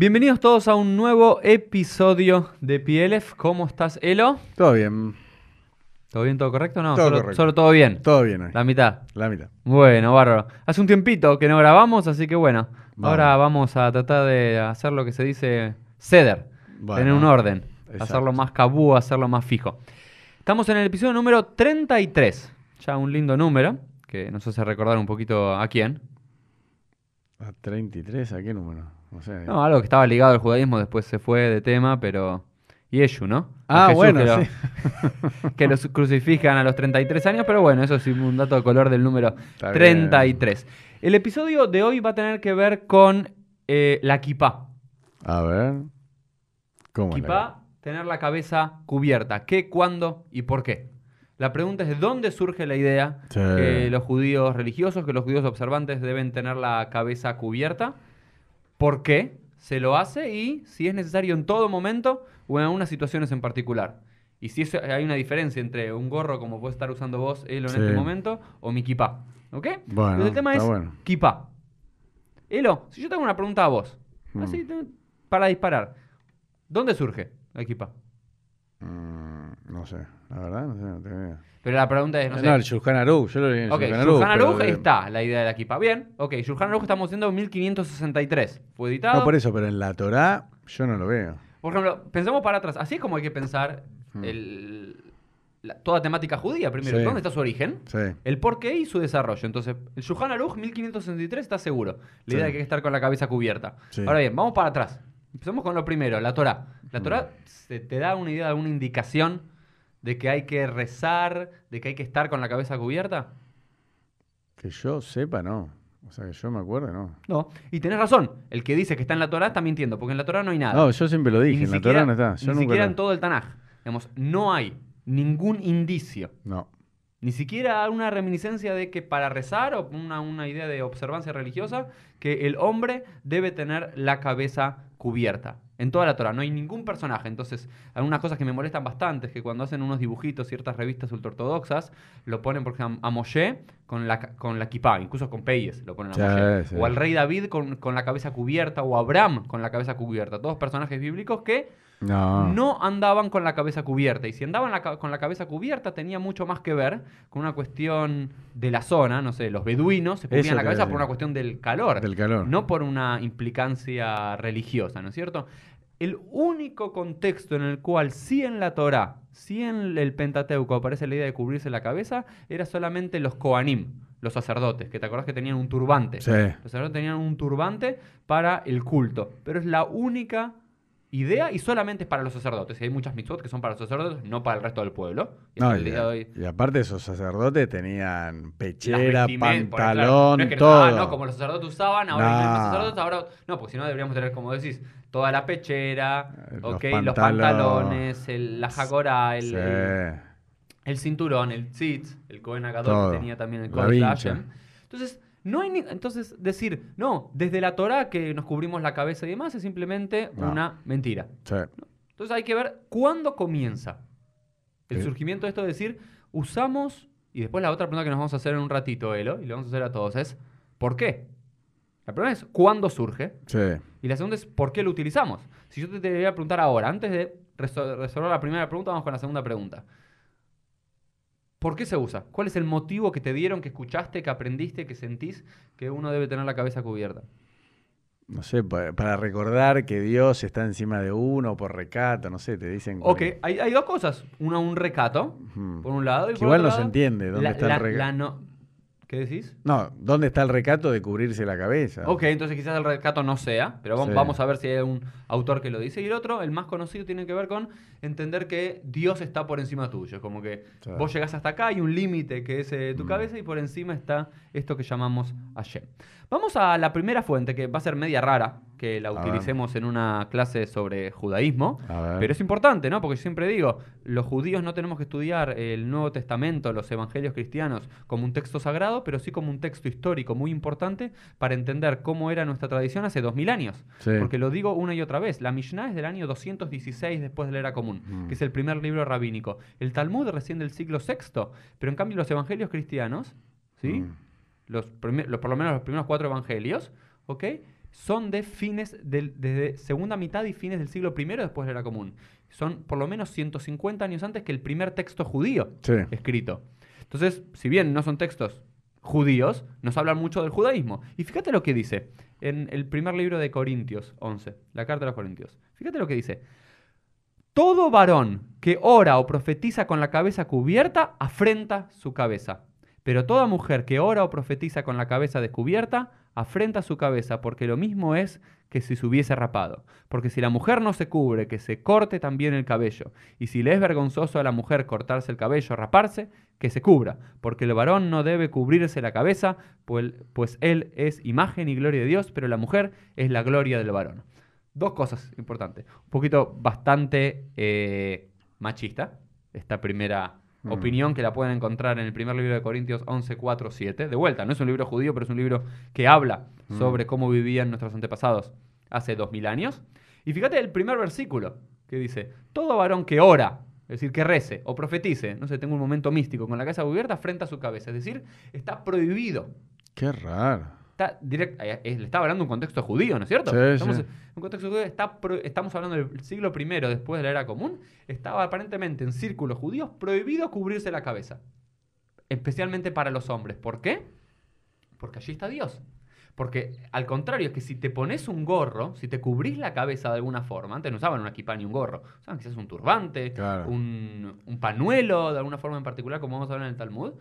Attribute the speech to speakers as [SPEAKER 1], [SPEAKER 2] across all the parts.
[SPEAKER 1] Bienvenidos todos a un nuevo episodio de PLF. ¿Cómo estás, Elo?
[SPEAKER 2] Todo bien,
[SPEAKER 1] ¿Todo bien, todo correcto? No,
[SPEAKER 2] Todo
[SPEAKER 1] solo,
[SPEAKER 2] correcto.
[SPEAKER 1] solo todo bien.
[SPEAKER 2] todo bien ahí.
[SPEAKER 1] La mitad.
[SPEAKER 2] La mitad.
[SPEAKER 1] Bueno, bárbaro. Hace un tiempito que no grabamos, así que bueno. Ahora vamos a tratar de hacer lo que se dice ceder,
[SPEAKER 2] Bueno,
[SPEAKER 1] tener un orden,
[SPEAKER 2] exacto.
[SPEAKER 1] hacerlo más cabú, hacerlo más fijo. Estamos en el episodio número 33. Ya un lindo número que nos hace recordar un poquito a quién.
[SPEAKER 2] ¿A 33? ¿A qué número? No
[SPEAKER 1] algo que estaba ligado al judaísmo, después se fue de tema, pero. Yeshu, ¿no?
[SPEAKER 2] Ah,
[SPEAKER 1] Jesús
[SPEAKER 2] bueno,
[SPEAKER 1] que lo-
[SPEAKER 2] sí.
[SPEAKER 1] que los crucifican a los 33 años, pero bueno, eso sí, un dato de color del número
[SPEAKER 2] Está bien.
[SPEAKER 1] 33. El episodio de hoy va a tener que ver con eh, la kipá.
[SPEAKER 2] A ver. ¿Cómo? la-
[SPEAKER 1] Kipá, tener la cabeza cubierta. ¿Qué, cuándo y por qué? La pregunta es de dónde surge la idea
[SPEAKER 2] Sí.
[SPEAKER 1] que los judíos religiosos, que los judíos observantes deben tener la cabeza cubierta, por qué se lo hace y si es necesario en todo momento o en algunas situaciones en particular. Y si hay una diferencia entre un gorro como puedes estar usando vos, Elo, en
[SPEAKER 2] Sí.
[SPEAKER 1] este momento, o mi kipá. ¿Ok?
[SPEAKER 2] Bueno,
[SPEAKER 1] Entonces el tema es
[SPEAKER 2] bueno.
[SPEAKER 1] kipá. Elo, si yo te hago una pregunta a vos,
[SPEAKER 2] Mm.
[SPEAKER 1] así para disparar, ¿dónde surge la kipá?
[SPEAKER 2] Mm, no sé. La verdad, no sé. No tengo idea.
[SPEAKER 1] Pero la pregunta es, no
[SPEAKER 2] No,
[SPEAKER 1] sé,
[SPEAKER 2] el Shulchan Aruch. Yo lo leí en
[SPEAKER 1] Ok,
[SPEAKER 2] Shulchan
[SPEAKER 1] Shulchan
[SPEAKER 2] pero
[SPEAKER 1] Aruch está la idea de la equipa. Bien, ok, Shulchan Aruch estamos haciendo en 1563. Fue editado.
[SPEAKER 2] No, por eso, pero en la Torá yo no lo veo.
[SPEAKER 1] Por ejemplo, pensemos para atrás. Así es como hay que pensar
[SPEAKER 2] Hmm.
[SPEAKER 1] el- la- toda temática judía. Primero,
[SPEAKER 2] Sí.
[SPEAKER 1] ¿dónde está su origen?
[SPEAKER 2] Sí.
[SPEAKER 1] El porqué y su desarrollo. Entonces, el Shulchan Aruch 1563 está seguro. La idea
[SPEAKER 2] Sí.
[SPEAKER 1] de que hay que estar con la cabeza cubierta.
[SPEAKER 2] Sí.
[SPEAKER 1] Ahora bien, vamos para atrás. Empecemos con lo primero, la Torah. La. Torah se te da una idea, alguna indicación de que hay que rezar, de que hay que estar con la cabeza cubierta.
[SPEAKER 2] Que yo sepa, no. O sea, que yo me acuerdo, no.
[SPEAKER 1] No, y tenés razón. El que dice que está en la Torah está mintiendo, porque en la Torah no hay nada.
[SPEAKER 2] No, yo siempre lo dije. En la Torá no está. Yo
[SPEAKER 1] ni
[SPEAKER 2] nunca
[SPEAKER 1] siquiera
[SPEAKER 2] lo-
[SPEAKER 1] en todo el Tanaj. Digamos, no hay ningún indicio,
[SPEAKER 2] No.
[SPEAKER 1] Ni siquiera una reminiscencia de que para rezar o una, una idea de observancia religiosa, que el hombre debe tener la cabeza cubierta. En toda la Torah no hay ningún personaje. Entonces, algunas cosas que me molestan bastante es que cuando hacen unos dibujitos, ciertas revistas ultraortodoxas, lo ponen, por ejemplo, a Moshe con la, con la kipá, incluso con Peyes lo ponen a
[SPEAKER 2] Sí,
[SPEAKER 1] Moshe.
[SPEAKER 2] sí.
[SPEAKER 1] O al rey David con, con la cabeza cubierta, o a Abraham con la cabeza cubierta. Todos personajes bíblicos que
[SPEAKER 2] No.
[SPEAKER 1] no andaban con la cabeza cubierta. Y si andaban la con la cabeza cubierta, tenía mucho más que ver con una cuestión de la zona. No sé, los beduinos se cubrían la cabeza por una cuestión del calor,
[SPEAKER 2] Del calor.
[SPEAKER 1] no por una implicancia religiosa, ¿no es cierto? El único contexto en el cual sí en la Torá, sí en el Pentateuco aparece la idea de cubrirse la cabeza, era solamente los Koanim, los sacerdotes, que te acordás que tenían un turbante.
[SPEAKER 2] Sí.
[SPEAKER 1] Los sacerdotes tenían un turbante para el culto, pero es la única idea y solamente es para los sacerdotes. Y hay muchas mitzvot que son para los sacerdotes, no para el resto del pueblo. Y
[SPEAKER 2] No, y,
[SPEAKER 1] hoy-
[SPEAKER 2] aparte esos sacerdotes tenían pechera,
[SPEAKER 1] por claro,
[SPEAKER 2] pantalón,
[SPEAKER 1] no es que,
[SPEAKER 2] todo.
[SPEAKER 1] ah, no, como los sacerdotes usaban, ahora
[SPEAKER 2] No.
[SPEAKER 1] sacerdotes, ahora. No, porque si no deberíamos tener, como decís, toda la pechera,
[SPEAKER 2] Eh, los
[SPEAKER 1] los
[SPEAKER 2] pantalones.
[SPEAKER 1] el- la jagora, el,
[SPEAKER 2] Sí.
[SPEAKER 1] el, el cinturón, el tzitz, el Cohen Agadol
[SPEAKER 2] Todo.
[SPEAKER 1] que tenía también el. Hashem. Entonces, no hay ni- entonces decir, no, desde la Torah que nos cubrimos la cabeza y demás es simplemente
[SPEAKER 2] No.
[SPEAKER 1] una mentira.
[SPEAKER 2] Sí.
[SPEAKER 1] Entonces hay que ver cuándo comienza el surgimiento de esto de decir, usamos, y después la otra pregunta que nos vamos a hacer en un ratito, Elo, y le vamos a hacer a todos, es ¿por qué? La primera es ¿cuándo surge?
[SPEAKER 2] Sí.
[SPEAKER 1] Y la segunda es ¿por qué lo utilizamos? Si yo te, te voy a preguntar ahora, antes de resol- resolver la primera pregunta, vamos con la segunda pregunta. ¿Por qué se usa? ¿Cuál es el motivo que te dieron, que escuchaste, que aprendiste, que sentís que uno debe tener la cabeza cubierta?
[SPEAKER 2] No sé, pa- para recordar que Dios está encima de uno por recato, no sé, te dicen.
[SPEAKER 1] Ok, hay, hay dos cosas. Una, un recato, por un lado. Y
[SPEAKER 2] Que
[SPEAKER 1] por
[SPEAKER 2] igual
[SPEAKER 1] otro
[SPEAKER 2] no se entiende dónde
[SPEAKER 1] la-
[SPEAKER 2] está
[SPEAKER 1] la-
[SPEAKER 2] el recato.
[SPEAKER 1] la no- ¿Qué decís?
[SPEAKER 2] No, ¿dónde está el recato de cubrirse la cabeza?
[SPEAKER 1] Ok, entonces quizás el recato no sea, pero vamos,
[SPEAKER 2] Sí.
[SPEAKER 1] vamos a ver si hay un autor que lo dice. Y el otro, el más conocido, tiene que ver con entender que Dios está por encima tuyo. Como que
[SPEAKER 2] Sí.
[SPEAKER 1] vos llegás hasta acá, hay un límite que es eh, tu
[SPEAKER 2] Mm.
[SPEAKER 1] cabeza y por encima está esto que llamamos Hashem. Vamos a la primera fuente, que va a ser media rara, que la utilicemos en una clase sobre judaísmo. Pero es importante, ¿no? Porque yo siempre digo, los judíos no tenemos que estudiar el Nuevo Testamento, los evangelios cristianos, como un texto sagrado, pero sí como un texto histórico muy importante para entender cómo era nuestra tradición hace 2000 años.
[SPEAKER 2] Sí.
[SPEAKER 1] Porque lo digo una y otra vez, la Mishnah es del año 216 después de la era común,
[SPEAKER 2] Mm.
[SPEAKER 1] que es el primer libro rabínico. El Talmud recién del siglo VI, pero en cambio los evangelios cristianos, ¿sí?
[SPEAKER 2] Mm.
[SPEAKER 1] Los, los- por lo menos los primeros cuatro evangelios, ¿ok? Son de fines del, desde segunda mitad y fines del siglo I después de la Era Común. Son por lo menos 150 años antes que el primer texto judío
[SPEAKER 2] Sí.
[SPEAKER 1] escrito. Entonces, si bien no son textos judíos, nos hablan mucho del judaísmo. Y fíjate lo que dice en el primer libro de Corintios 11, la carta de los Corintios. Fíjate lo que dice. Todo varón que ora o profetiza con la cabeza cubierta afrenta su cabeza. Pero toda mujer que ora o profetiza con la cabeza descubierta afrenta su cabeza, porque lo mismo es que si se hubiese rapado. Porque si la mujer no se cubre, que se corte también el cabello. Y si le es vergonzoso a la mujer cortarse el cabello raparse, que se cubra. Porque el varón no debe cubrirse la cabeza, pues, pues él es imagen y gloria de Dios, pero la mujer es la gloria del varón. Dos cosas importantes. Un poquito bastante eh, machista, esta primera
[SPEAKER 2] Mm.
[SPEAKER 1] opinión que la pueden encontrar en el primer libro de Corintios 11, 4, 7. De vuelta, no es un libro judío, pero es un libro que habla
[SPEAKER 2] Mm.
[SPEAKER 1] sobre cómo vivían nuestros antepasados hace dos mil años. Y fíjate el primer versículo que dice, todo varón que ora, es decir, que rece o profetice, no sé, tengo un momento místico, con la cabeza cubierta frente a su cabeza, es decir, está prohibido.
[SPEAKER 2] Qué raro.
[SPEAKER 1] Está direct- eh, eh, le estaba hablando de un contexto judío, ¿no es cierto?
[SPEAKER 2] Sí,
[SPEAKER 1] estamos
[SPEAKER 2] sí.
[SPEAKER 1] en un contexto judío, está pro- estamos hablando del siglo I después de la era común, estaba aparentemente en círculos judíos prohibido cubrirse la cabeza, especialmente para los hombres. ¿Por qué? Porque allí está Dios. Porque al contrario, es que si te pones un gorro, si te cubrís la cabeza de alguna forma, antes no usaban una equipa ni un gorro, usaban quizás un turbante,
[SPEAKER 2] Claro.
[SPEAKER 1] un, un panuelo de alguna forma en particular, como vamos a ver en el Talmud.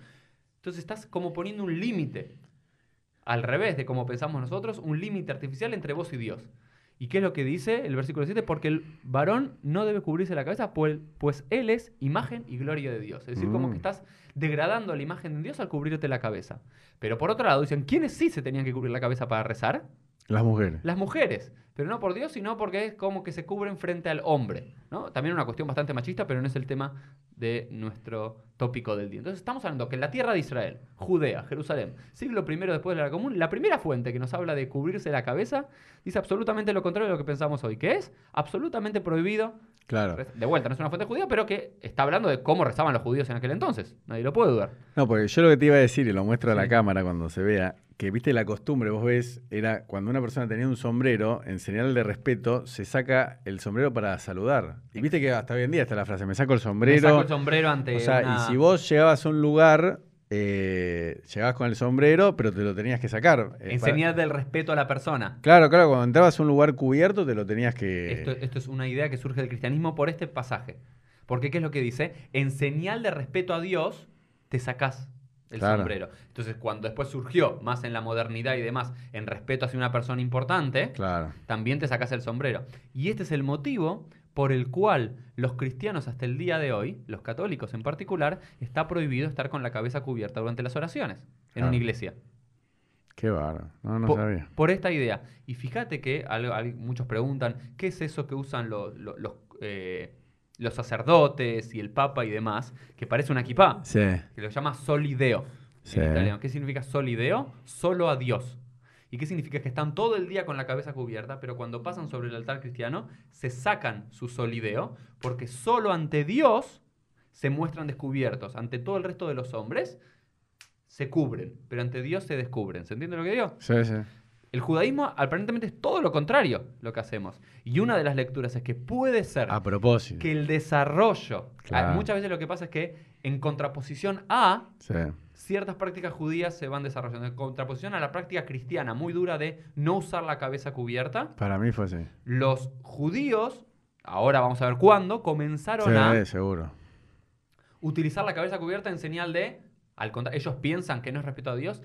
[SPEAKER 1] Entonces estás como poniendo un límite, al revés de como pensamos nosotros, un límite artificial entre vos y Dios. ¿Y qué es lo que dice el versículo 7? Porque el varón no debe cubrirse la cabeza, pues, pues él es imagen y gloria de Dios. Es decir, como
[SPEAKER 2] Mm.
[SPEAKER 1] que estás degradando la imagen de Dios al cubrirte la cabeza. Pero por otro lado, dicen, ¿quiénes sí se tenían que cubrir la cabeza para rezar?
[SPEAKER 2] Las mujeres.
[SPEAKER 1] Las mujeres, pero no por Dios, sino porque es como que se cubren frente al hombre. ¿no? También una cuestión bastante machista, pero no es el tema de nuestro tópico del día. Entonces estamos hablando que en la tierra de Israel, Judea, Jerusalén, siglo primero después de la común, la primera fuente que nos habla de cubrirse la cabeza dice absolutamente lo contrario de lo que pensamos hoy, que es absolutamente prohibido.
[SPEAKER 2] Claro.
[SPEAKER 1] De vuelta, no es una fuente judía, pero que está hablando de cómo rezaban los judíos en aquel entonces. Nadie lo puede dudar.
[SPEAKER 2] No, porque yo lo que te iba a decir, y lo muestro a la cámara cuando se vea, que viste la costumbre, vos ves, era cuando una persona tenía un sombrero, en señal de respeto, se saca el sombrero para saludar. Y viste que hasta hoy en día está la frase, me saco el
[SPEAKER 1] Me
[SPEAKER 2] sombrero.
[SPEAKER 1] saco el sombrero ante
[SPEAKER 2] o sea,
[SPEAKER 1] una-
[SPEAKER 2] y si vos llegabas a un lugar, eh, llegabas con el sombrero, pero te lo tenías que sacar. eh,
[SPEAKER 1] en
[SPEAKER 2] para-
[SPEAKER 1] señal del respeto a la persona.
[SPEAKER 2] Claro, claro, cuando entrabas a un lugar cubierto te lo tenías que...
[SPEAKER 1] Esto, esto es una idea que surge del cristianismo por este pasaje. Porque, ¿qué es lo que dice? En señal de respeto a Dios, te sacás el
[SPEAKER 2] Claro.
[SPEAKER 1] sombrero. Entonces, cuando después surgió, más en la modernidad y demás, en respeto hacia una persona importante,
[SPEAKER 2] Claro.
[SPEAKER 1] también te sacás el sombrero. Y este es el motivo por el cual los cristianos hasta el día de hoy, los católicos en particular, está prohibido estar con la cabeza cubierta durante las oraciones en
[SPEAKER 2] Claro.
[SPEAKER 1] una iglesia.
[SPEAKER 2] Qué bárbaro. No, no
[SPEAKER 1] Po-
[SPEAKER 2] sabía.
[SPEAKER 1] Por esta idea. Y fíjate que al- muchos preguntan, ¿qué es eso que usan lo- lo- los, eh, los sacerdotes y el papa y demás? Que parece una equipá,
[SPEAKER 2] Sí.
[SPEAKER 1] que lo llama solideo
[SPEAKER 2] Sí.
[SPEAKER 1] en italiano. ¿Qué significa solideo? Solo a Dios. ¿Y qué significa? Que están todo el día con la cabeza cubierta, pero cuando pasan sobre el altar cristiano, se sacan su solideo, porque solo ante Dios se muestran descubiertos. Ante todo el resto de los hombres se cubren, pero ante Dios se descubren. ¿Se entiende lo que digo?
[SPEAKER 2] Sí, sí.
[SPEAKER 1] El judaísmo aparentemente es todo lo contrario lo que hacemos. Y una de las lecturas es que puede ser
[SPEAKER 2] A propósito.
[SPEAKER 1] que el desarrollo,
[SPEAKER 2] Claro.
[SPEAKER 1] muchas veces lo que pasa es que en contraposición a
[SPEAKER 2] Sí.
[SPEAKER 1] ciertas prácticas judías se van desarrollando, en contraposición a la práctica cristiana muy dura de no usar la cabeza cubierta,
[SPEAKER 2] Para mí fue así.
[SPEAKER 1] los judíos, ahora vamos a ver cuándo, comenzaron a
[SPEAKER 2] seguro.
[SPEAKER 1] utilizar la cabeza cubierta en señal de, al ellos piensan que no es respeto a Dios,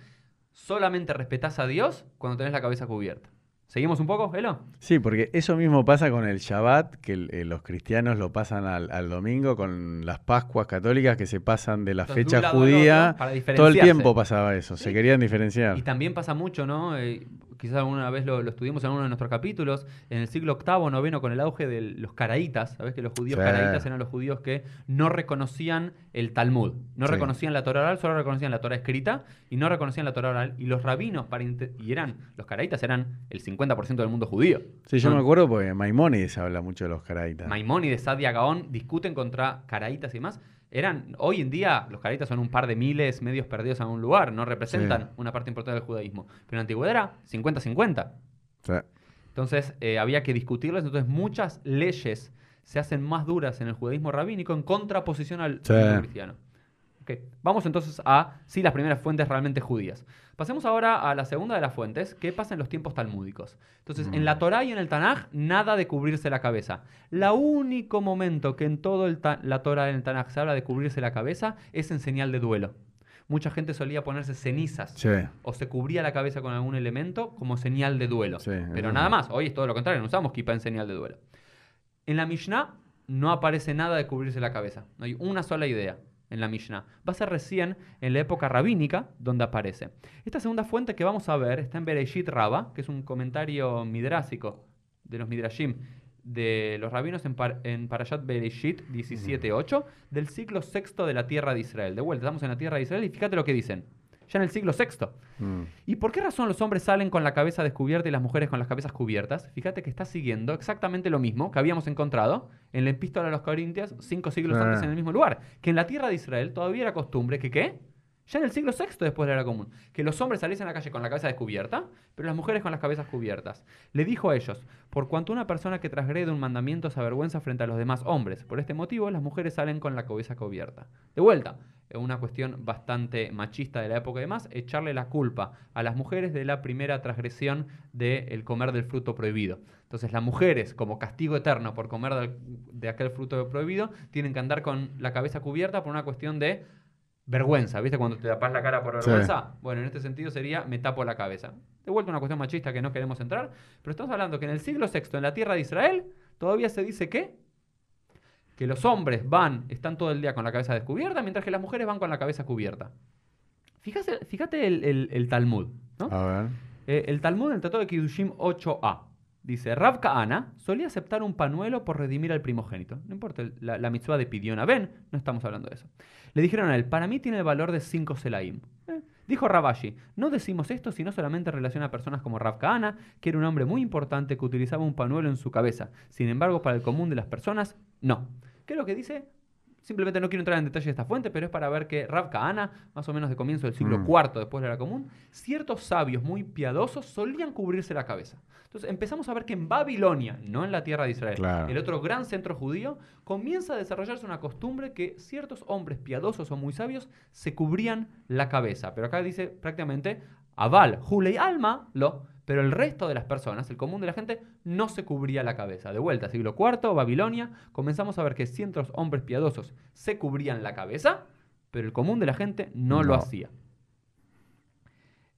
[SPEAKER 1] solamente respetás a Dios cuando tenés la cabeza cubierta. ¿Seguimos un poco, Elo?
[SPEAKER 2] Sí, porque eso mismo pasa con el Shabbat, que eh, los cristianos lo pasan al, al domingo, con las Pascuas católicas que se pasan de la
[SPEAKER 1] Entonces,
[SPEAKER 2] fecha judía.
[SPEAKER 1] otro,
[SPEAKER 2] Todo el tiempo pasaba eso,
[SPEAKER 1] Sí.
[SPEAKER 2] se querían diferenciar.
[SPEAKER 1] Y también pasa mucho, ¿no? Eh, quizás alguna vez lo, lo estudiamos en uno de nuestros capítulos, en el siglo VIII, noveno, con el auge de los caraítas, ¿sabes? Que los judíos
[SPEAKER 2] Sí.
[SPEAKER 1] caraítas eran los judíos que no reconocían el Talmud, no
[SPEAKER 2] Sí.
[SPEAKER 1] reconocían la Torah oral, solo reconocían la Torah escrita y no reconocían la Torah oral. Y los rabinos, para y eran, los caraítas eran el 50% del mundo judío.
[SPEAKER 2] Sí, yo me acuerdo porque Maimónides habla mucho de los caraitas.
[SPEAKER 1] Maimónides, Sadia Gaón discuten contra caraítas y demás. Eran, hoy en día, los caraítas son un par de miles medios perdidos en un lugar, no representan
[SPEAKER 2] Sí.
[SPEAKER 1] una parte importante del judaísmo. Pero en la antigüedad era 50-50.
[SPEAKER 2] Sí.
[SPEAKER 1] Entonces eh, había que discutirlas. Entonces muchas leyes se hacen más duras en el judaísmo rabínico en contraposición al
[SPEAKER 2] Sí.
[SPEAKER 1] judaísmo cristiano. Vamos entonces a, sí, las primeras fuentes realmente judías. Pasemos ahora a la segunda de las fuentes, ¿qué pasa en los tiempos talmúdicos? Entonces, en la Torá y en el Tanaj, nada de cubrirse la cabeza. La único momento que en todo el la Torá y en el Tanaj se habla de cubrirse la cabeza es en señal de duelo. Mucha gente solía ponerse cenizas
[SPEAKER 2] Sí.
[SPEAKER 1] o se cubría la cabeza con algún elemento como señal de duelo.
[SPEAKER 2] Sí,
[SPEAKER 1] Pero nada más, hoy es todo lo contrario, no usamos kippah en señal de duelo. En la Mishnah no aparece nada de cubrirse la cabeza, no hay una sola idea en la Mishnah. Va a ser recién en la época rabínica donde aparece. Esta segunda fuente que vamos a ver está en Bereshit Rabba, que es un comentario midrásico de los midrashim de los rabinos en, en Parashat Bereshit 17.8 del siglo VI de la tierra de Israel. De vuelta, estamos en la tierra de Israel y fíjate lo que dicen. Ya en el siglo VI.
[SPEAKER 2] Mm.
[SPEAKER 1] ¿Y por qué razón los hombres salen con la cabeza descubierta y las mujeres con las cabezas cubiertas? Fíjate que está siguiendo exactamente lo mismo que habíamos encontrado en la epístola a los Corintios cinco siglos
[SPEAKER 2] Ah.
[SPEAKER 1] antes en el mismo lugar. Que en la tierra de Israel todavía era costumbre que ¿qué? Ya en el siglo VI después era común. Que los hombres saliesen a la calle con la cabeza descubierta, pero las mujeres con las cabezas cubiertas. Le dijo a ellos, por cuanto una persona que transgrede un mandamiento se avergüenza frente a los demás hombres. Por este motivo las mujeres salen con la cabeza cubierta. De vuelta, una cuestión bastante machista de la época y demás, echarle la culpa a las mujeres de la primera transgresión del comer del fruto prohibido. Entonces las mujeres, como castigo eterno por comer de aquel fruto prohibido, tienen que andar con la cabeza cubierta por una cuestión de vergüenza. ¿Viste cuando te tapas la cara por
[SPEAKER 2] Sí.
[SPEAKER 1] vergüenza? Bueno, en este sentido sería me tapo la cabeza. De vuelta una cuestión machista que no queremos entrar, pero estamos hablando que en el siglo VI, en la tierra de Israel, todavía se dice que que los hombres van, están todo el día con la cabeza descubierta, mientras que las mujeres van con la cabeza cubierta. Fíjate, fíjate el, el- el Talmud, ¿no?
[SPEAKER 2] A ver.
[SPEAKER 1] Eh, el Talmud en el Tratado de Kiddushim 8a dice: Rav Kahana solía aceptar un panuelo por redimir al primogénito. No importa la, la mitzvah de Pidiona Ben, no estamos hablando de eso. Le dijeron a él: Para mí tiene el valor de 5 selaim. Eh, Dijo Rabashi, no decimos esto sino solamente en relación a personas como Rav Kahana, que era un hombre muy importante que utilizaba un panuelo en su cabeza. Sin embargo, para el común de las personas, no. ¿Qué es lo que dice? Simplemente no quiero entrar en detalle de esta fuente, pero es para ver que Rav Kahana, más o menos de comienzo del siglo
[SPEAKER 2] Mm.
[SPEAKER 1] IV después de la común, ciertos sabios muy piadosos solían cubrirse la cabeza. Entonces empezamos a ver que en Babilonia, no en la tierra de Israel,
[SPEAKER 2] Claro.
[SPEAKER 1] el otro gran centro judío, comienza a desarrollarse una costumbre que ciertos hombres piadosos o muy sabios se cubrían la cabeza. Pero acá dice prácticamente Aval, Julei Alma, lo, pero el resto de las personas, el común de la gente, no se cubría la cabeza. De vuelta, siglo IV, Babilonia, comenzamos a ver que ciertos hombres piadosos se cubrían la cabeza, pero el común de la gente no, lo hacía.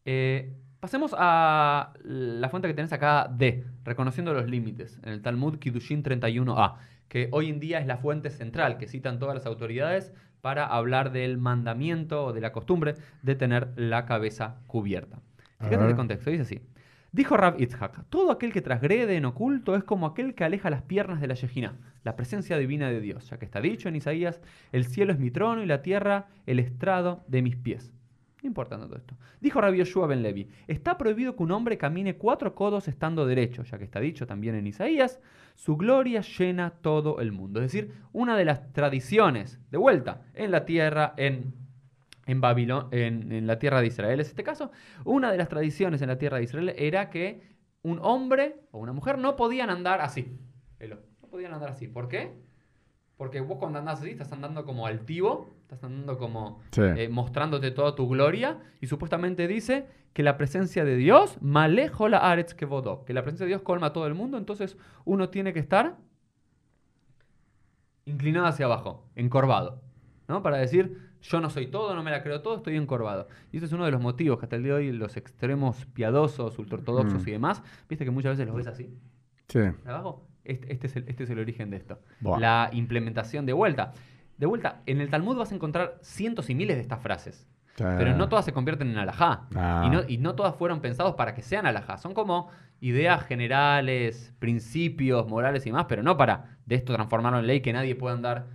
[SPEAKER 1] Eh, pasemos a la fuente que tenés acá D, reconociendo los límites, en el Talmud Kiddushin 31a, que hoy en día es la fuente central que citan todas las autoridades para hablar del mandamiento o de la costumbre de tener la cabeza cubierta. Fíjate el contexto, dice así. Dijo Rab Itzhak, todo aquel que transgrede en oculto es como aquel que aleja las piernas de la Shejina, la presencia divina de Dios, ya que está dicho en Isaías, el cielo es mi trono y la tierra el estrado de mis pies. No importa todo esto. Dijo Rabbi Yoshua ben Levi, está prohibido que un hombre camine cuatro codos estando derecho, ya que está dicho también en Isaías, su gloria llena todo el mundo. Es decir, una de las tradiciones, de vuelta, en la tierra, en, en Babilón, en, en la tierra de Israel, es este caso, una de las tradiciones en la tierra de Israel era que un hombre o una mujer no podían andar así. No podían andar así. ¿Por qué? Porque vos cuando andás así estás andando como altivo, estás andando como
[SPEAKER 2] Sí.
[SPEAKER 1] eh, mostrándote toda tu gloria y supuestamente dice que la presencia de Dios, malejo la aretz que vodó, que la presencia de Dios colma a todo el mundo, entonces uno tiene que estar inclinado hacia abajo, encorvado, ¿no? Para decir, yo no soy todo, no me la creo todo, estoy encorvado. Y ese es uno de los motivos que hasta el día de hoy los extremos piadosos, ultraortodoxos
[SPEAKER 2] Mm.
[SPEAKER 1] y demás, viste que muchas veces los ves así,
[SPEAKER 2] Sí.
[SPEAKER 1] abajo. Este, este es el, este es el origen de esto.
[SPEAKER 2] Buah.
[SPEAKER 1] La implementación de vuelta. De vuelta, en el Talmud vas a encontrar cientos y miles de estas frases. Pero no todas se convierten en alajá.
[SPEAKER 2] Ah.
[SPEAKER 1] Y, no, y no todas fueron pensados para que sean alajá. Son como ideas generales, principios, morales y más, pero no para de esto transformarlo en ley que nadie pueda andar,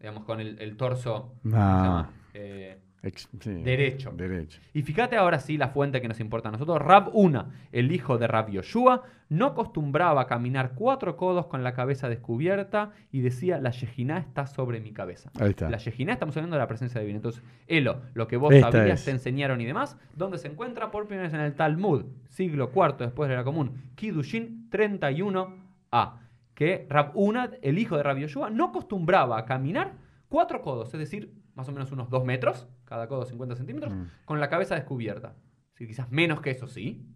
[SPEAKER 1] digamos, con el, el torso. ¿cómo se
[SPEAKER 2] No.
[SPEAKER 1] llama? Eh,
[SPEAKER 2] Ex- sí,
[SPEAKER 1] Derecho.
[SPEAKER 2] Derecho.
[SPEAKER 1] Y fíjate ahora sí la fuente que nos importa a nosotros. Rab Una, el hijo de Rab Yoshua, no acostumbraba a caminar cuatro codos con la cabeza descubierta y decía, la Yejiná está sobre mi cabeza.
[SPEAKER 2] Ahí está.
[SPEAKER 1] La Yejiná, estamos hablando de la presencia divina. Entonces, Elo, lo que vos
[SPEAKER 2] Esta
[SPEAKER 1] sabías,
[SPEAKER 2] es.
[SPEAKER 1] te enseñaron y demás, ¿dónde se encuentra? Por primera vez en el Talmud, siglo IV después de la común, Kidushin 31a, que Rab Una, el hijo de Rab Yoshua, no acostumbraba a caminar cuatro codos, es decir, más o menos unos dos metros, cada codo 50 centímetros,
[SPEAKER 2] Mm.
[SPEAKER 1] con la cabeza descubierta. Sí, quizás menos que eso, sí.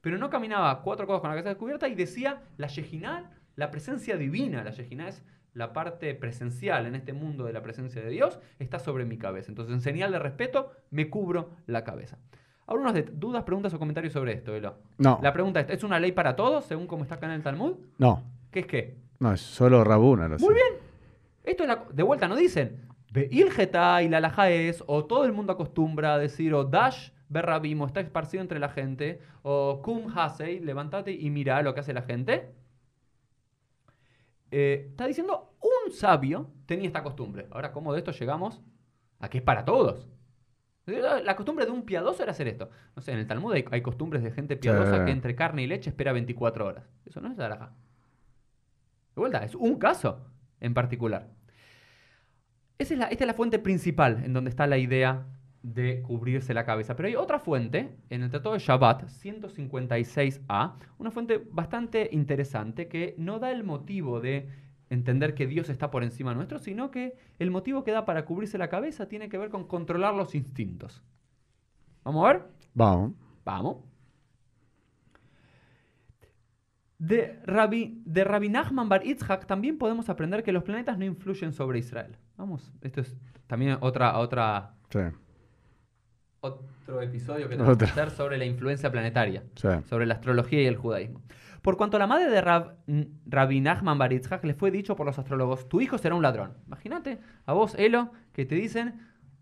[SPEAKER 1] Pero no caminaba cuatro codos con la cabeza descubierta y decía la Yejiná, la presencia divina. La Yejiná es la parte presencial en este mundo de la presencia de Dios, está sobre mi cabeza. Entonces, en señal de respeto, me cubro la cabeza. Ahora, unas dudas, preguntas o comentarios sobre esto, Elo.
[SPEAKER 2] No,
[SPEAKER 1] La pregunta es, ¿es una ley para todos, según como está acá en el Talmud?
[SPEAKER 2] no,
[SPEAKER 1] ¿Qué es qué?
[SPEAKER 2] no, es solo Rabuna. Lo
[SPEAKER 1] Muy
[SPEAKER 2] sé.
[SPEAKER 1] bien. Esto es la- de vuelta no dicen. Ilgeta y la laja es, o todo el mundo acostumbra a decir, o Dash Berrabimo está esparcido entre la gente, o Kum Hasei, levántate y mira lo que hace la gente. Eh, está diciendo, un sabio tenía esta costumbre. Ahora, ¿cómo de esto llegamos a que es para todos? La costumbre de un piadoso era hacer esto. No sé, en el Talmud hay, hay costumbres de gente piadosa
[SPEAKER 2] Sí.
[SPEAKER 1] que entre carne y leche espera 24 horas. Eso no es la laja. De vuelta, es un caso en particular. Esa es la- esta es la fuente principal en donde está la idea de cubrirse la cabeza. Pero hay otra fuente en el Tratado de Shabbat, 156a, una fuente bastante interesante que no da el motivo de entender que Dios está por encima nuestro, sino que el motivo que da para cubrirse la cabeza tiene que ver con controlar los instintos. ¿Vamos a ver?
[SPEAKER 2] Vamos.
[SPEAKER 1] Vamos. De Rabbi, de Rabbi Nachman Bar Itzhak también podemos aprender que los planetas no influyen sobre Israel. Vamos, esto es también otra, otra,
[SPEAKER 2] Sí,
[SPEAKER 1] otro episodio que tenemos que hacer sobre la influencia planetaria,
[SPEAKER 2] sí.
[SPEAKER 1] sobre la astrología y el judaísmo. Por cuanto a la madre de Rab, Rabbi Nachman Bar Itzhak le fue dicho por los astrólogos, tu hijo será un ladrón. Imagínate a vos, Elo, que te dicen,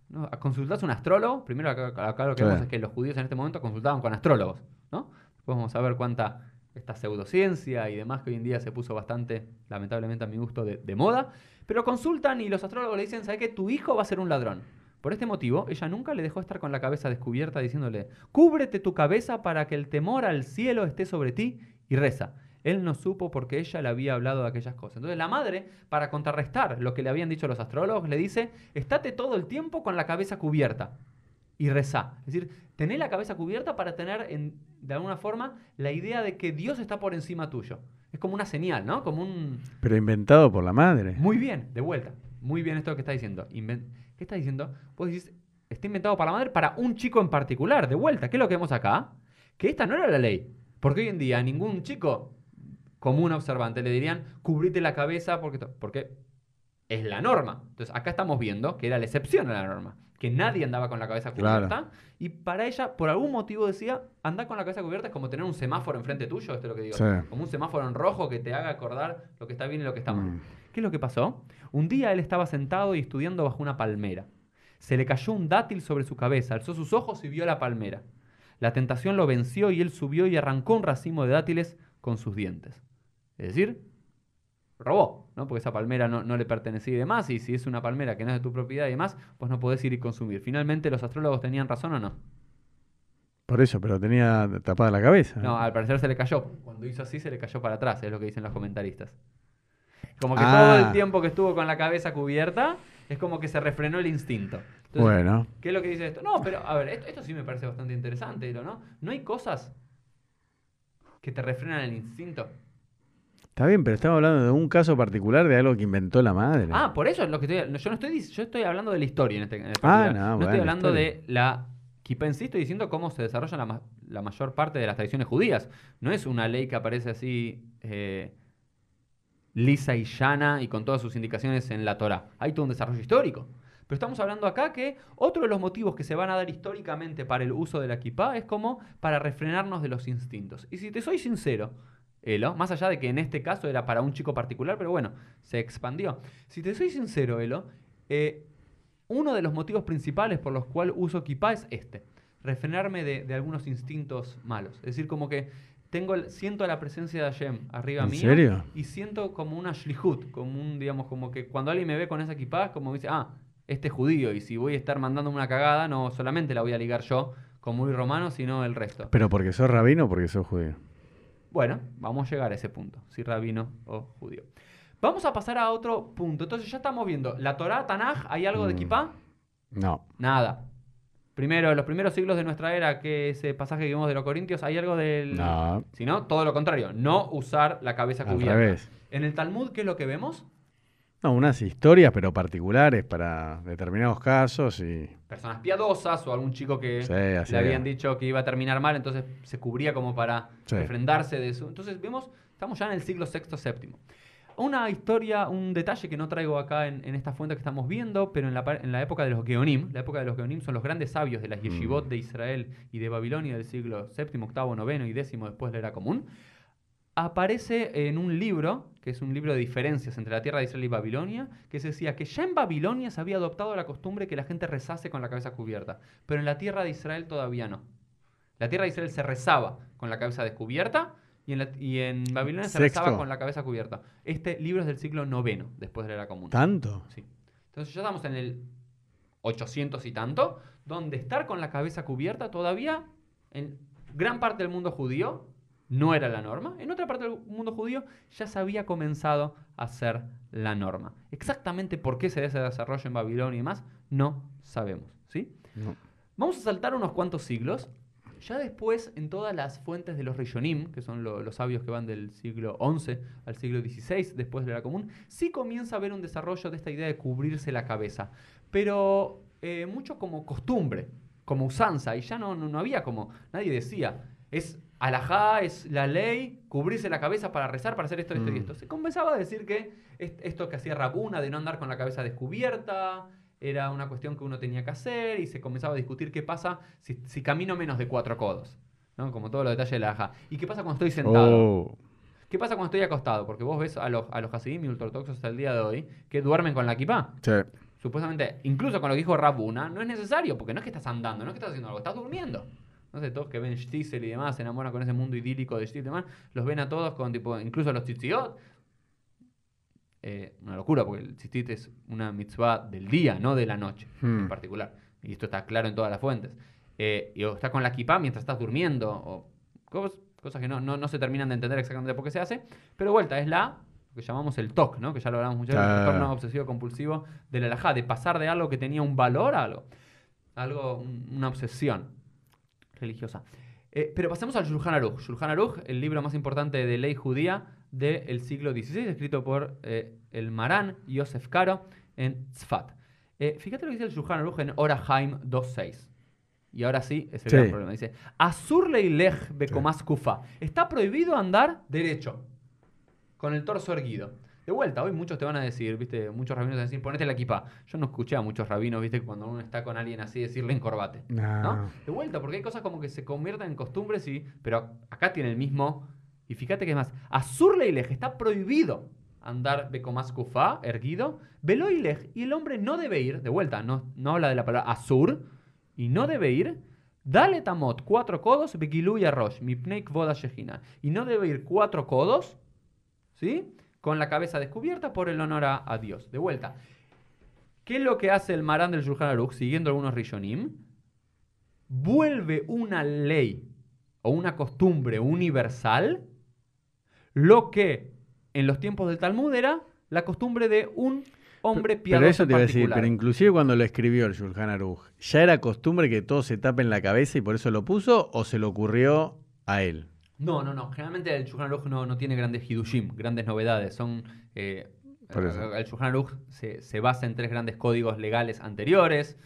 [SPEAKER 1] ¿no? consultás a un astrólogo. Primero acá, acá lo que
[SPEAKER 2] Sí.
[SPEAKER 1] vemos es que los judíos en este momento consultaban con astrólogos, ¿no? Después vamos a ver cuánta esta pseudociencia y demás que hoy en día se puso bastante, lamentablemente a mi gusto, de, moda. Pero consultan y los astrólogos le dicen, ¿sabes qué? Tu hijo va a ser un ladrón. Por este motivo, ella nunca le dejó estar con la cabeza descubierta diciéndole, cúbrete tu cabeza para que el temor al cielo esté sobre ti y reza. Él no supo porque ella le había hablado de aquellas cosas. Entonces la madre, para contrarrestar lo que le habían dicho los astrólogos, le dice, estate todo el tiempo con la cabeza cubierta y rezá. Es decir, tener la cabeza cubierta para tener, en- de alguna forma, la idea de que Dios está por encima tuyo. Es como una señal, ¿no? Como un...
[SPEAKER 2] Pero inventado por la madre.
[SPEAKER 1] Muy bien, de vuelta. Muy bien esto que está diciendo. Inven- ¿Qué está diciendo? Vos decís, está inventado para la madre para un chico en particular. De vuelta, ¿qué es lo que vemos acá? Que esta no era la ley. Porque hoy en día ningún chico común observante le dirían, cubrite la cabeza porque, porque es la norma. Entonces acá estamos viendo que era la excepción a la norma. Que nadie andaba con la cabeza
[SPEAKER 2] Claro.
[SPEAKER 1] cubierta. Y para ella, por algún motivo decía, andar con la cabeza cubierta es como tener un semáforo enfrente tuyo. Esto es lo que digo.
[SPEAKER 2] Sí.
[SPEAKER 1] Como un semáforo en rojo que te haga acordar lo que está bien y lo que está mal.
[SPEAKER 2] Mm.
[SPEAKER 1] ¿Qué es lo que pasó? Un día él estaba sentado y estudiando bajo una palmera. Se le cayó un dátil sobre su cabeza, alzó sus ojos y vio la palmera. La tentación lo venció y él subió y arrancó un racimo de dátiles con sus dientes. Es decir, robó, ¿no? Porque esa palmera no, no le pertenecía y demás, y si es una palmera que no es de tu propiedad y demás, pues no podés ir y consumir. Finalmente, ¿los astrólogos tenían razón o no?
[SPEAKER 2] Por eso, pero tenía tapada la cabeza.
[SPEAKER 1] No, al parecer se le cayó. Cuando hizo así, se le cayó para atrás, es lo que dicen los comentaristas. Como que
[SPEAKER 2] Ah.
[SPEAKER 1] todo el tiempo que estuvo con la cabeza cubierta, es como que se refrenó el instinto. Entonces,
[SPEAKER 2] bueno,
[SPEAKER 1] ¿Qué es lo que dice esto? No, pero a ver, esto, esto sí me parece bastante interesante, ¿no? No hay cosas que te refrenan el instinto.
[SPEAKER 2] Está bien, pero estamos hablando de un caso particular de algo que inventó la madre.
[SPEAKER 1] Ah, por eso es lo que estoy. no, Yo no estoy, yo estoy hablando de la historia en este en el
[SPEAKER 2] Ah, no,
[SPEAKER 1] no
[SPEAKER 2] bueno,
[SPEAKER 1] estoy hablando
[SPEAKER 2] historia.
[SPEAKER 1] de la kippah en sí, estoy diciendo cómo se desarrolla la, la mayor parte de las tradiciones judías. No es una ley que aparece así eh, lisa y llana y con todas sus indicaciones en la Torah. Hay todo un desarrollo histórico. Pero estamos hablando acá que otro de los motivos que se van a dar históricamente para el uso de la kippah es como para refrenarnos de los instintos. Y si te soy sincero, Elo, más allá de que en este caso era para un chico particular, pero bueno, se expandió. Si te soy sincero, Elo, eh, uno de los motivos principales por los cuales uso kippah es este, refrenarme de, de algunos instintos malos. Es decir, como que tengo el- siento la presencia de Hashem arriba
[SPEAKER 2] ¿En
[SPEAKER 1] mío
[SPEAKER 2] serio?
[SPEAKER 1] y siento como una shlihut, como un, digamos, como que cuando alguien me ve con esa kippah, como dice, ah, este judío y si voy a estar mandando una cagada, no solamente la voy a ligar yo como muy romano, sino el resto.
[SPEAKER 2] Pero porque sos rabino o porque sos judío.
[SPEAKER 1] Bueno, vamos a llegar a ese punto, si rabino o judío. Vamos a pasar a otro punto. Entonces ya estamos viendo, la Torah, Tanaj, ¿hay algo de
[SPEAKER 2] Mm.
[SPEAKER 1] equipá?
[SPEAKER 2] No.
[SPEAKER 1] Nada. Primero, los primeros siglos de nuestra era, que ese pasaje que vimos de los Corintios, ¿hay algo del...?
[SPEAKER 2] No.
[SPEAKER 1] Si no, todo lo contrario, no usar la cabeza
[SPEAKER 2] Al
[SPEAKER 1] cubierta.
[SPEAKER 2] revés.
[SPEAKER 1] En el Talmud, ¿qué es lo que vemos?
[SPEAKER 2] No, unas historias, pero particulares para determinados casos y.
[SPEAKER 1] Personas piadosas o algún chico que
[SPEAKER 2] Sí,
[SPEAKER 1] le habían dicho que iba a terminar mal, entonces se cubría como para
[SPEAKER 2] Sí.
[SPEAKER 1] refrendarse de eso. Entonces vemos, estamos ya en el siglo sexto, séptimo. Una historia, un detalle que no traigo acá en, en esta fuente que estamos viendo, pero en la, en la época de los Geonim, la época de los Geonim son los grandes sabios de las yeshivot
[SPEAKER 2] Mm.
[SPEAKER 1] de Israel y de Babilonia del siglo séptimo, octavo, noveno y décimo después de la era común. Aparece en un libro, que es un libro de diferencias entre la tierra de Israel y Babilonia, que se decía que ya en Babilonia se había adoptado la costumbre que la gente rezase con la cabeza cubierta, pero en la tierra de Israel todavía no. La tierra de Israel se rezaba con la cabeza descubierta y en, la- y en Babilonia se rezaba con la cabeza cubierta. Este libro es del siglo IX, después de la era común.
[SPEAKER 2] ¿Tanto?
[SPEAKER 1] Sí. Entonces ya estamos en el 800 y tanto, donde estar con la cabeza cubierta todavía en gran parte del mundo judío no era la norma. En otra parte del mundo judío ya se había comenzado a ser la norma. Exactamente por qué se ese desarrollo en Babilonia y demás, no sabemos. ¿sí?
[SPEAKER 2] No.
[SPEAKER 1] Vamos a saltar unos cuantos siglos. Ya después, en todas las fuentes de los Rishonim, que son lo- los sabios que van del siglo XI al siglo XVI, después de la común, sí comienza a haber un desarrollo de esta idea de cubrirse la cabeza. Pero eh, mucho como costumbre, como usanza, y ya no, no, no había como, nadie decía, es alajá, es la ley, cubrirse la cabeza para rezar, para hacer esto, esto y
[SPEAKER 2] Mm.
[SPEAKER 1] esto. Se comenzaba a decir que est- esto que hacía Rabuna de no andar con la cabeza descubierta, era una cuestión que uno tenía que hacer y se comenzaba a discutir qué pasa si, si camino menos de cuatro codos. ¿no? Como todos los detalles de la ajá. ¿Y qué pasa cuando estoy sentado?
[SPEAKER 2] Oh.
[SPEAKER 1] ¿Qué pasa cuando estoy acostado? Porque vos ves a los, a los hasidim y ultraortodoxos hasta el día de hoy que duermen con la kipá.
[SPEAKER 2] Sí.
[SPEAKER 1] Supuestamente, incluso con lo que dijo Rabuna, no es necesario, porque no es que estás andando, no es que estás haciendo algo, estás durmiendo. No sé, todos que ven Shtisel y demás, se enamoran con ese mundo idílico de Shtisel y demás, los ven a todos con tipo, incluso los tzitziot. Eh, una locura, porque el tzitzit es una mitzvah del día, no de la noche en
[SPEAKER 2] Hmm.
[SPEAKER 1] particular. Y esto está claro en todas las fuentes. Eh, y o estás con la kippah mientras estás durmiendo, o cosas, cosas que no, no, no se terminan de entender exactamente por qué se hace. Pero vuelta, es la lo que llamamos el TOC, ¿no? que ya lo hablamos muchas veces, el trastorno obsesivo compulsivo de la alajá, de pasar de algo que tenía un valor a algo, algo un- una obsesión religiosa. Eh, pero pasemos al Shulchan Aruch. Shulchan Aruch, el libro más importante de ley judía del siglo XVI, escrito por eh, el Marán Yosef Karo en Tzfat. Eh, fíjate lo que dice el Shulchan Aruch en Orahaim 2.6. Y ahora sí, es el
[SPEAKER 2] Sí.
[SPEAKER 1] problema. Dice, Azur leilech kufa. Está prohibido andar derecho, con el torso erguido. De vuelta, hoy muchos te van a decir, viste, muchos rabinos te van a decir, ponete la equipa. Yo no escuché a muchos rabinos, viste, cuando uno está con alguien así, decirle encorbate. ¿no?
[SPEAKER 2] No.
[SPEAKER 1] De vuelta, porque hay cosas como que se convierten en costumbres, y, pero acá tiene el mismo. Y fíjate que es más, Azur Leilej está prohibido andar Bekomas Kufa, erguido. Veloilej, y el hombre no debe ir, de vuelta, no, no habla de la palabra Azur, y no debe ir. Dale tamot, cuatro codos, Bekilu y Arrosh, Mipnei Kvoda Shejina. Y no debe ir cuatro codos, ¿sí? Con la cabeza descubierta por el honor a, a Dios. De vuelta. ¿Qué es lo que hace el Marán del Shulchan Aruch, siguiendo algunos Rishonim? Vuelve una ley o una costumbre universal lo que en los tiempos del Talmud era la costumbre de un hombre piadoso
[SPEAKER 2] Pero eso te iba a decir, pero inclusive cuando lo escribió el Shulchan Aruch, ¿ya era costumbre que todo se tape en la cabeza y por eso lo puso o se le ocurrió a él?
[SPEAKER 1] No, no, no. Generalmente el Shulchan Aruch no, no tiene grandes hidushim, grandes novedades. Son eh, el Shulchan Aruch se, se basa en tres grandes códigos legales anteriores.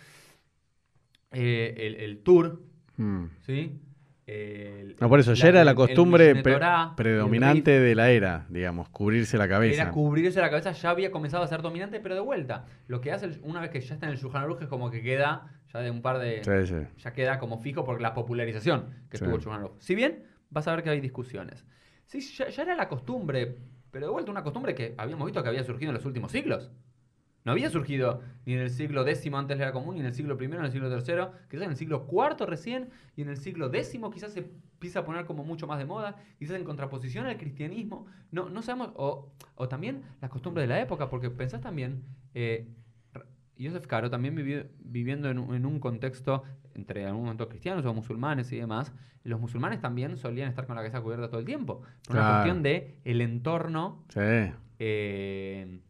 [SPEAKER 1] Eh, el, el Tur,
[SPEAKER 2] Hmm.
[SPEAKER 1] ¿sí? El-
[SPEAKER 2] No, por eso, ya era la costumbre pre- predominante de la era, digamos, cubrirse la cabeza.
[SPEAKER 1] Era cubrirse la cabeza, ya había comenzado a ser dominante, pero de vuelta. Lo que hace el- una vez que ya está en el Shulchan Aruch es como que queda ya de un par de...
[SPEAKER 2] Sí, sí.
[SPEAKER 1] ya queda como fijo por la popularización que
[SPEAKER 2] Sí.
[SPEAKER 1] tuvo el Shulchan Aruch. Si bien, vas a ver que hay discusiones. Sí, ya, ya era la costumbre, pero de vuelta una costumbre que habíamos visto que había surgido en los últimos siglos. No había surgido ni en el siglo X antes de la era común, ni en el siglo I, ni en el siglo III, quizás en el siglo IV recién, y en el siglo X quizás se empieza a poner como mucho más de moda, quizás en contraposición al cristianismo. No, no sabemos, o, o también las costumbres de la época, porque pensás también, eh, Yosef Caro también vivi- viviendo en en un contexto entre algún momento cristianos o musulmanes y demás, los musulmanes también solían estar con la cabeza cubierta todo el tiempo. Por una cuestión de el entorno
[SPEAKER 2] Sí.
[SPEAKER 1] eh,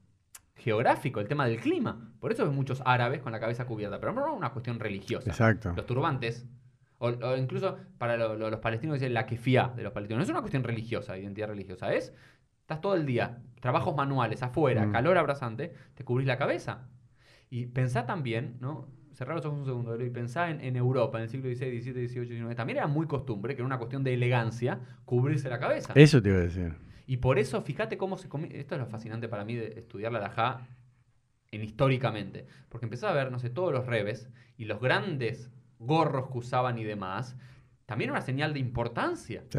[SPEAKER 1] geográfico, el tema del clima. Por eso ves muchos árabes con la cabeza cubierta, pero no es una cuestión religiosa.
[SPEAKER 2] Exacto.
[SPEAKER 1] Los turbantes, o, o incluso para lo- lo- los palestinos dicen la kefía de los palestinos, no es una cuestión religiosa, identidad religiosa, es, estás todo el día, trabajos manuales, afuera,
[SPEAKER 2] Mm.
[SPEAKER 1] calor abrasante, te cubrís la cabeza. Y pensá también, ¿no? Cerrar los ojos un segundo y pensá en, en Europa, en el siglo XVI, XVII, XVIII, XIX. También era muy costumbre, que era una cuestión de elegancia, cubrirse la cabeza.
[SPEAKER 2] Eso te iba a decir.
[SPEAKER 1] Y por eso, fíjate cómo se comi- Esto es lo fascinante para mí de estudiar la Alajá en históricamente. Porque empecé a ver, no sé, todos los rebes y los grandes gorros que usaban y demás. También una señal de importancia
[SPEAKER 2] Sí.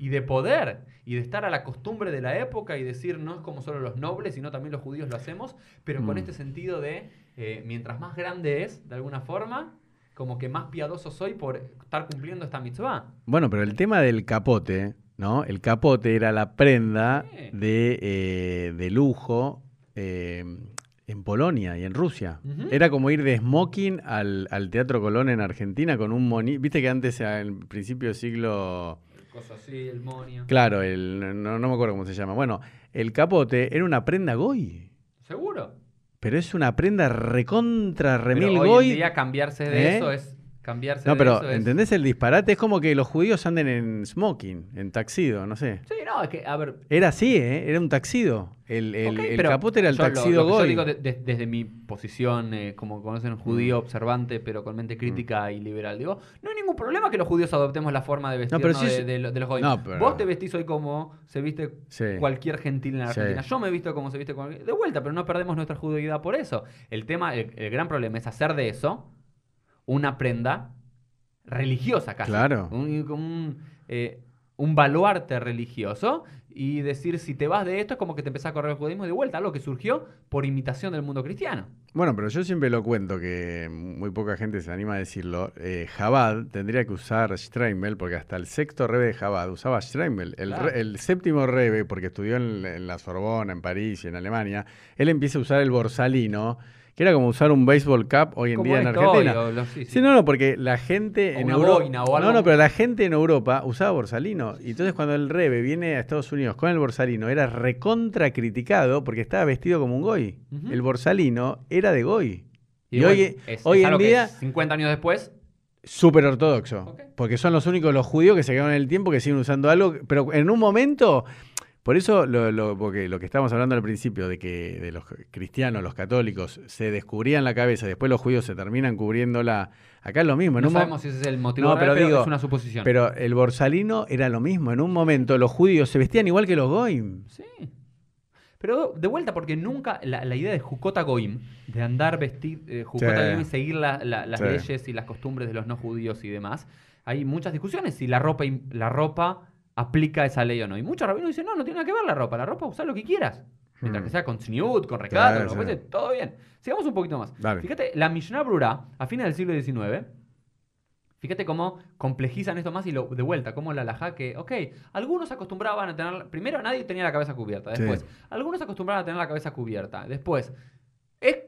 [SPEAKER 1] y de poder y de estar a la costumbre de la época y decir no es como solo los nobles, sino también los judíos lo hacemos, pero con
[SPEAKER 2] Mm.
[SPEAKER 1] este sentido de eh, mientras más grande es, de alguna forma, como que más piadoso soy por estar cumpliendo esta mitzvah.
[SPEAKER 2] Bueno, pero el tema del capote, ¿no? El capote era la prenda
[SPEAKER 1] Sí.
[SPEAKER 2] de, eh, de lujo eh, en Polonia y en Rusia. Era como ir de smoking al, al Teatro Colón en Argentina con un moni. Viste que antes, al principio del siglo.
[SPEAKER 1] Cosa así, el monio.
[SPEAKER 2] Claro, el, no, no me acuerdo cómo se llama. Bueno, el capote era una prenda goy.
[SPEAKER 1] ¿Seguro?
[SPEAKER 2] Pero es una prenda recontra remil
[SPEAKER 1] hoy
[SPEAKER 2] goy.
[SPEAKER 1] en día cambiarse de
[SPEAKER 2] ¿Eh?
[SPEAKER 1] eso es cambiarse
[SPEAKER 2] No,
[SPEAKER 1] de
[SPEAKER 2] pero
[SPEAKER 1] eso es-
[SPEAKER 2] ¿entendés el disparate? Es como que los judíos anden en smoking, en taxido, no sé.
[SPEAKER 1] Sí, no, es que, a ver.
[SPEAKER 2] Era así, ¿eh? Era un taxido. El, el- capote era el
[SPEAKER 1] lo-
[SPEAKER 2] taxido
[SPEAKER 1] lo yo digo de- de- desde mi posición, eh, como conocen, judío
[SPEAKER 2] Mm.
[SPEAKER 1] observante, pero con mente crítica y liberal. Digo, no hay ningún problema que los judíos adoptemos la forma de
[SPEAKER 2] sí
[SPEAKER 1] de,
[SPEAKER 2] es-
[SPEAKER 1] los goy.
[SPEAKER 2] No, pero-
[SPEAKER 1] Vos te vestís hoy como se viste
[SPEAKER 2] Sí.
[SPEAKER 1] cualquier gentil en la
[SPEAKER 2] Sí.
[SPEAKER 1] Argentina. Yo me he visto como se viste cualquier... De vuelta, pero no perdemos nuestra judeidad por eso. El tema, el, el gran problema es hacer de eso una prenda religiosa casi.
[SPEAKER 2] Claro.
[SPEAKER 1] Un, eh, un baluarte religioso y decir si te vas de esto es como que te empezás a correr el judaísmo de vuelta, algo que surgió por imitación del mundo cristiano.
[SPEAKER 2] Bueno, pero yo siempre lo cuento, que muy poca gente se anima a decirlo. Eh, Jabad tendría que usar Streimel, porque hasta el sexto rebe de Jabad usaba Streimel. El,
[SPEAKER 1] Claro.
[SPEAKER 2] re- el séptimo rebe, porque estudió en, en la Sorbona, en París y en Alemania, él empieza a usar el borsalino, que era como usar un baseball cap hoy en día en Argentina.
[SPEAKER 1] lo- sí, sí.
[SPEAKER 2] Sí, no, no, porque la gente
[SPEAKER 1] O
[SPEAKER 2] en Europa. No, no, pero la gente en Europa usaba borsalino. Y entonces cuando el Rebe viene a Estados Unidos con el borsalino, era recontra criticado porque estaba vestido como un goy. El borsalino era de goy. Y,
[SPEAKER 1] bueno,
[SPEAKER 2] hoy,
[SPEAKER 1] es-
[SPEAKER 2] hoy
[SPEAKER 1] es
[SPEAKER 2] en
[SPEAKER 1] algo que
[SPEAKER 2] día,
[SPEAKER 1] 50 años después,
[SPEAKER 2] súper ortodoxo. Porque son los únicos los judíos que se quedaron en el tiempo que siguen usando algo. Pero en un momento. Por eso lo, lo- porque lo que estábamos hablando al principio, de que de los cristianos, los católicos, se descubrían la cabeza, después los judíos se terminan cubriéndola. Acá es lo mismo. en
[SPEAKER 1] no
[SPEAKER 2] un
[SPEAKER 1] sabemos si ese es el motivo
[SPEAKER 2] No,
[SPEAKER 1] real,
[SPEAKER 2] pero
[SPEAKER 1] pero,
[SPEAKER 2] digo,
[SPEAKER 1] es una suposición.
[SPEAKER 2] Pero el borsalino era lo mismo. En un momento los judíos se vestían igual que los goyim.
[SPEAKER 1] Sí. Pero de vuelta, porque nunca la, la idea de Jukota Goim, de andar vestir, eh, Jukota
[SPEAKER 2] Sí.
[SPEAKER 1] Goim y seguir la- la- las
[SPEAKER 2] Sí.
[SPEAKER 1] leyes y las costumbres de los no judíos y demás, hay muchas discusiones si la ropa, la ropa aplica esa ley o no. Y muchos rabinos dicen, no, no tiene nada que ver la ropa, la ropa usa lo que quieras. Mientras
[SPEAKER 2] Hmm.
[SPEAKER 1] que sea con tzniut, con recato,
[SPEAKER 2] Claro,
[SPEAKER 1] todo bien. Sigamos un poquito más.
[SPEAKER 2] Dale.
[SPEAKER 1] Fíjate, la Mishnah Brura, a fines del siglo XIX, Fíjate cómo complejizan esto más y lo de vuelta, como la alajá que, ok, algunos acostumbraban a tener, primero nadie tenía la cabeza cubierta,
[SPEAKER 2] Sí.
[SPEAKER 1] después, algunos acostumbraban a tener la cabeza cubierta, después, es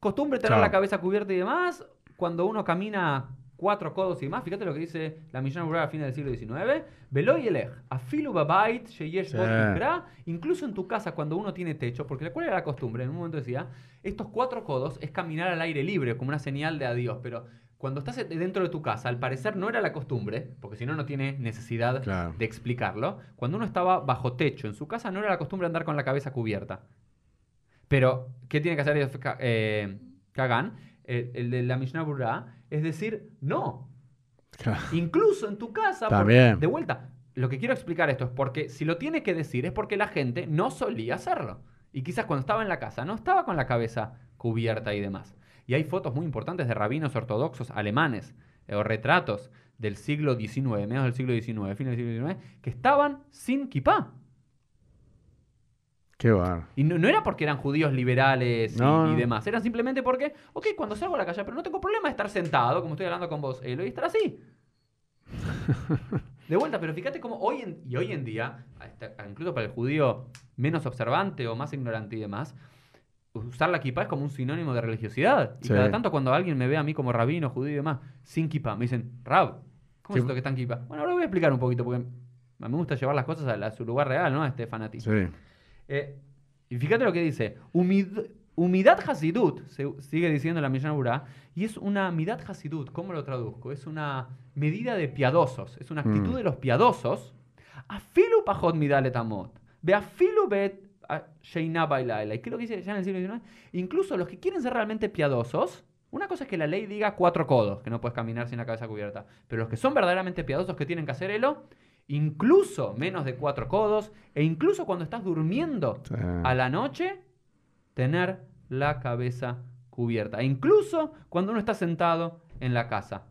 [SPEAKER 1] costumbre tener la cabeza cubierta y demás cuando uno camina cuatro codos y más, fíjate lo que dice la Mishnah Brura a fines del siglo XIX, Velo yelech, afilu babait, sheyesh incluso en tu casa cuando uno tiene techo, porque cuál era la costumbre, en un momento decía, estos cuatro codos es caminar al aire libre, como una señal de adiós, pero cuando estás dentro de tu casa, al parecer no era la costumbre, porque si no, no tiene necesidad
[SPEAKER 2] Claro.
[SPEAKER 1] de explicarlo. Cuando uno estaba bajo techo en su casa, no era la costumbre andar con la cabeza cubierta. Pero, ¿qué tiene que hacer eh, Kagan? El, el de la Mishnah Brura es decir, no. Incluso en tu casa, porque- de vuelta, lo que quiero explicar esto es porque si lo tiene que decir es porque la gente no solía hacerlo. Y quizás cuando estaba en la casa no estaba con la cabeza cubierta y demás. Y hay fotos muy importantes de rabinos ortodoxos alemanes eh, o retratos del siglo XIX, mediados del siglo XIX, fines del siglo XIX, que estaban sin kipá.
[SPEAKER 2] Qué bar.
[SPEAKER 1] Y no, no era porque eran judíos liberales y,
[SPEAKER 2] No.
[SPEAKER 1] y demás, eran simplemente porque, ok, cuando salgo a la calle, pero no tengo problema de estar sentado, como estoy hablando con vos, Elo, y estar así. De vuelta, pero fíjate cómo hoy en, y hoy en día, hasta- incluso para el judío menos observante o más ignorante y demás, usar la kippah es como un sinónimo de religiosidad. Y
[SPEAKER 2] Sí.
[SPEAKER 1] cada tanto cuando alguien me ve a mí como rabino, judío y demás, sin kippah, me dicen, Rab, ¿cómo
[SPEAKER 2] Sí.
[SPEAKER 1] es esto que está en kippah? Bueno, ahora voy a explicar un poquito porque me gusta llevar las cosas a, la- a su lugar real, ¿no? A este fanatismo.
[SPEAKER 2] Sí.
[SPEAKER 1] Eh, y fíjate lo que dice. Humid- humidad Hasidut, se- sigue diciendo la Mishnah Berurah, y es una midad Hasidut, ¿cómo lo traduzco? Es una medida de piadosos, es una actitud
[SPEAKER 2] Mm.
[SPEAKER 1] de los piadosos. Afilu pajot midale tamot, beafilu bet sheina bailaila. ¿Y qué es lo que dice ya en el siglo XIX? Incluso los que quieren ser realmente piadosos, una cosa es que la ley diga cuatro codos, que no puedes caminar sin la cabeza cubierta, pero los que son verdaderamente piadosos que tienen que hacer elo, incluso menos de cuatro codos, e incluso cuando estás durmiendo
[SPEAKER 2] Sí.
[SPEAKER 1] a la noche, tener la cabeza cubierta. E incluso cuando uno está sentado en la casa.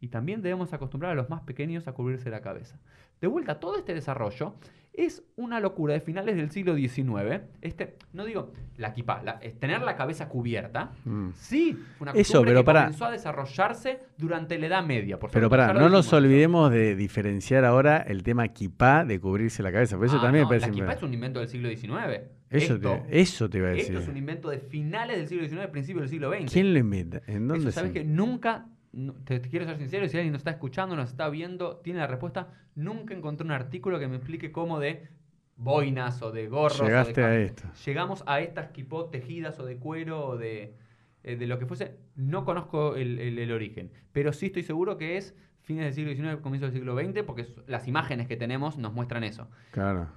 [SPEAKER 1] Y también debemos acostumbrar a los más pequeños a cubrirse la cabeza. De vuelta, todo este desarrollo es una locura de finales del siglo XIX. Este, no digo la equipa, es tener la cabeza cubierta.
[SPEAKER 2] Mm.
[SPEAKER 1] Sí, una
[SPEAKER 2] Eso,
[SPEAKER 1] costumbre
[SPEAKER 2] pero
[SPEAKER 1] que
[SPEAKER 2] pará.
[SPEAKER 1] comenzó a desarrollarse durante la Edad Media. Por
[SPEAKER 2] Pero
[SPEAKER 1] lo
[SPEAKER 2] no nos
[SPEAKER 1] eso.
[SPEAKER 2] olvidemos de diferenciar ahora el tema kipá de cubrirse la cabeza. Por eso
[SPEAKER 1] Ah,
[SPEAKER 2] también
[SPEAKER 1] no,
[SPEAKER 2] me parece.
[SPEAKER 1] La es un invento del siglo XIX.
[SPEAKER 2] eso,
[SPEAKER 1] Esto-
[SPEAKER 2] te, eso te iba a decir.
[SPEAKER 1] Esto es un invento de finales del siglo XIX, principios del siglo XX.
[SPEAKER 2] ¿Quién lo inventa? ¿En dónde
[SPEAKER 1] Eso, sabes que nunca, no- te, te quiero ser sincero, si alguien nos está escuchando, nos está viendo, tiene la respuesta, nunca encontré un artículo que me explique cómo de boinas o de gorros. o de
[SPEAKER 2] Llegaste a esto.
[SPEAKER 1] Llegamos a estas kipot tejidas o de cuero o de, eh, de lo que fuese. No conozco el, el- el origen, pero sí estoy seguro que es fines del siglo XIX, comienzo del siglo XX, porque las imágenes que tenemos nos muestran eso.
[SPEAKER 2] Claro.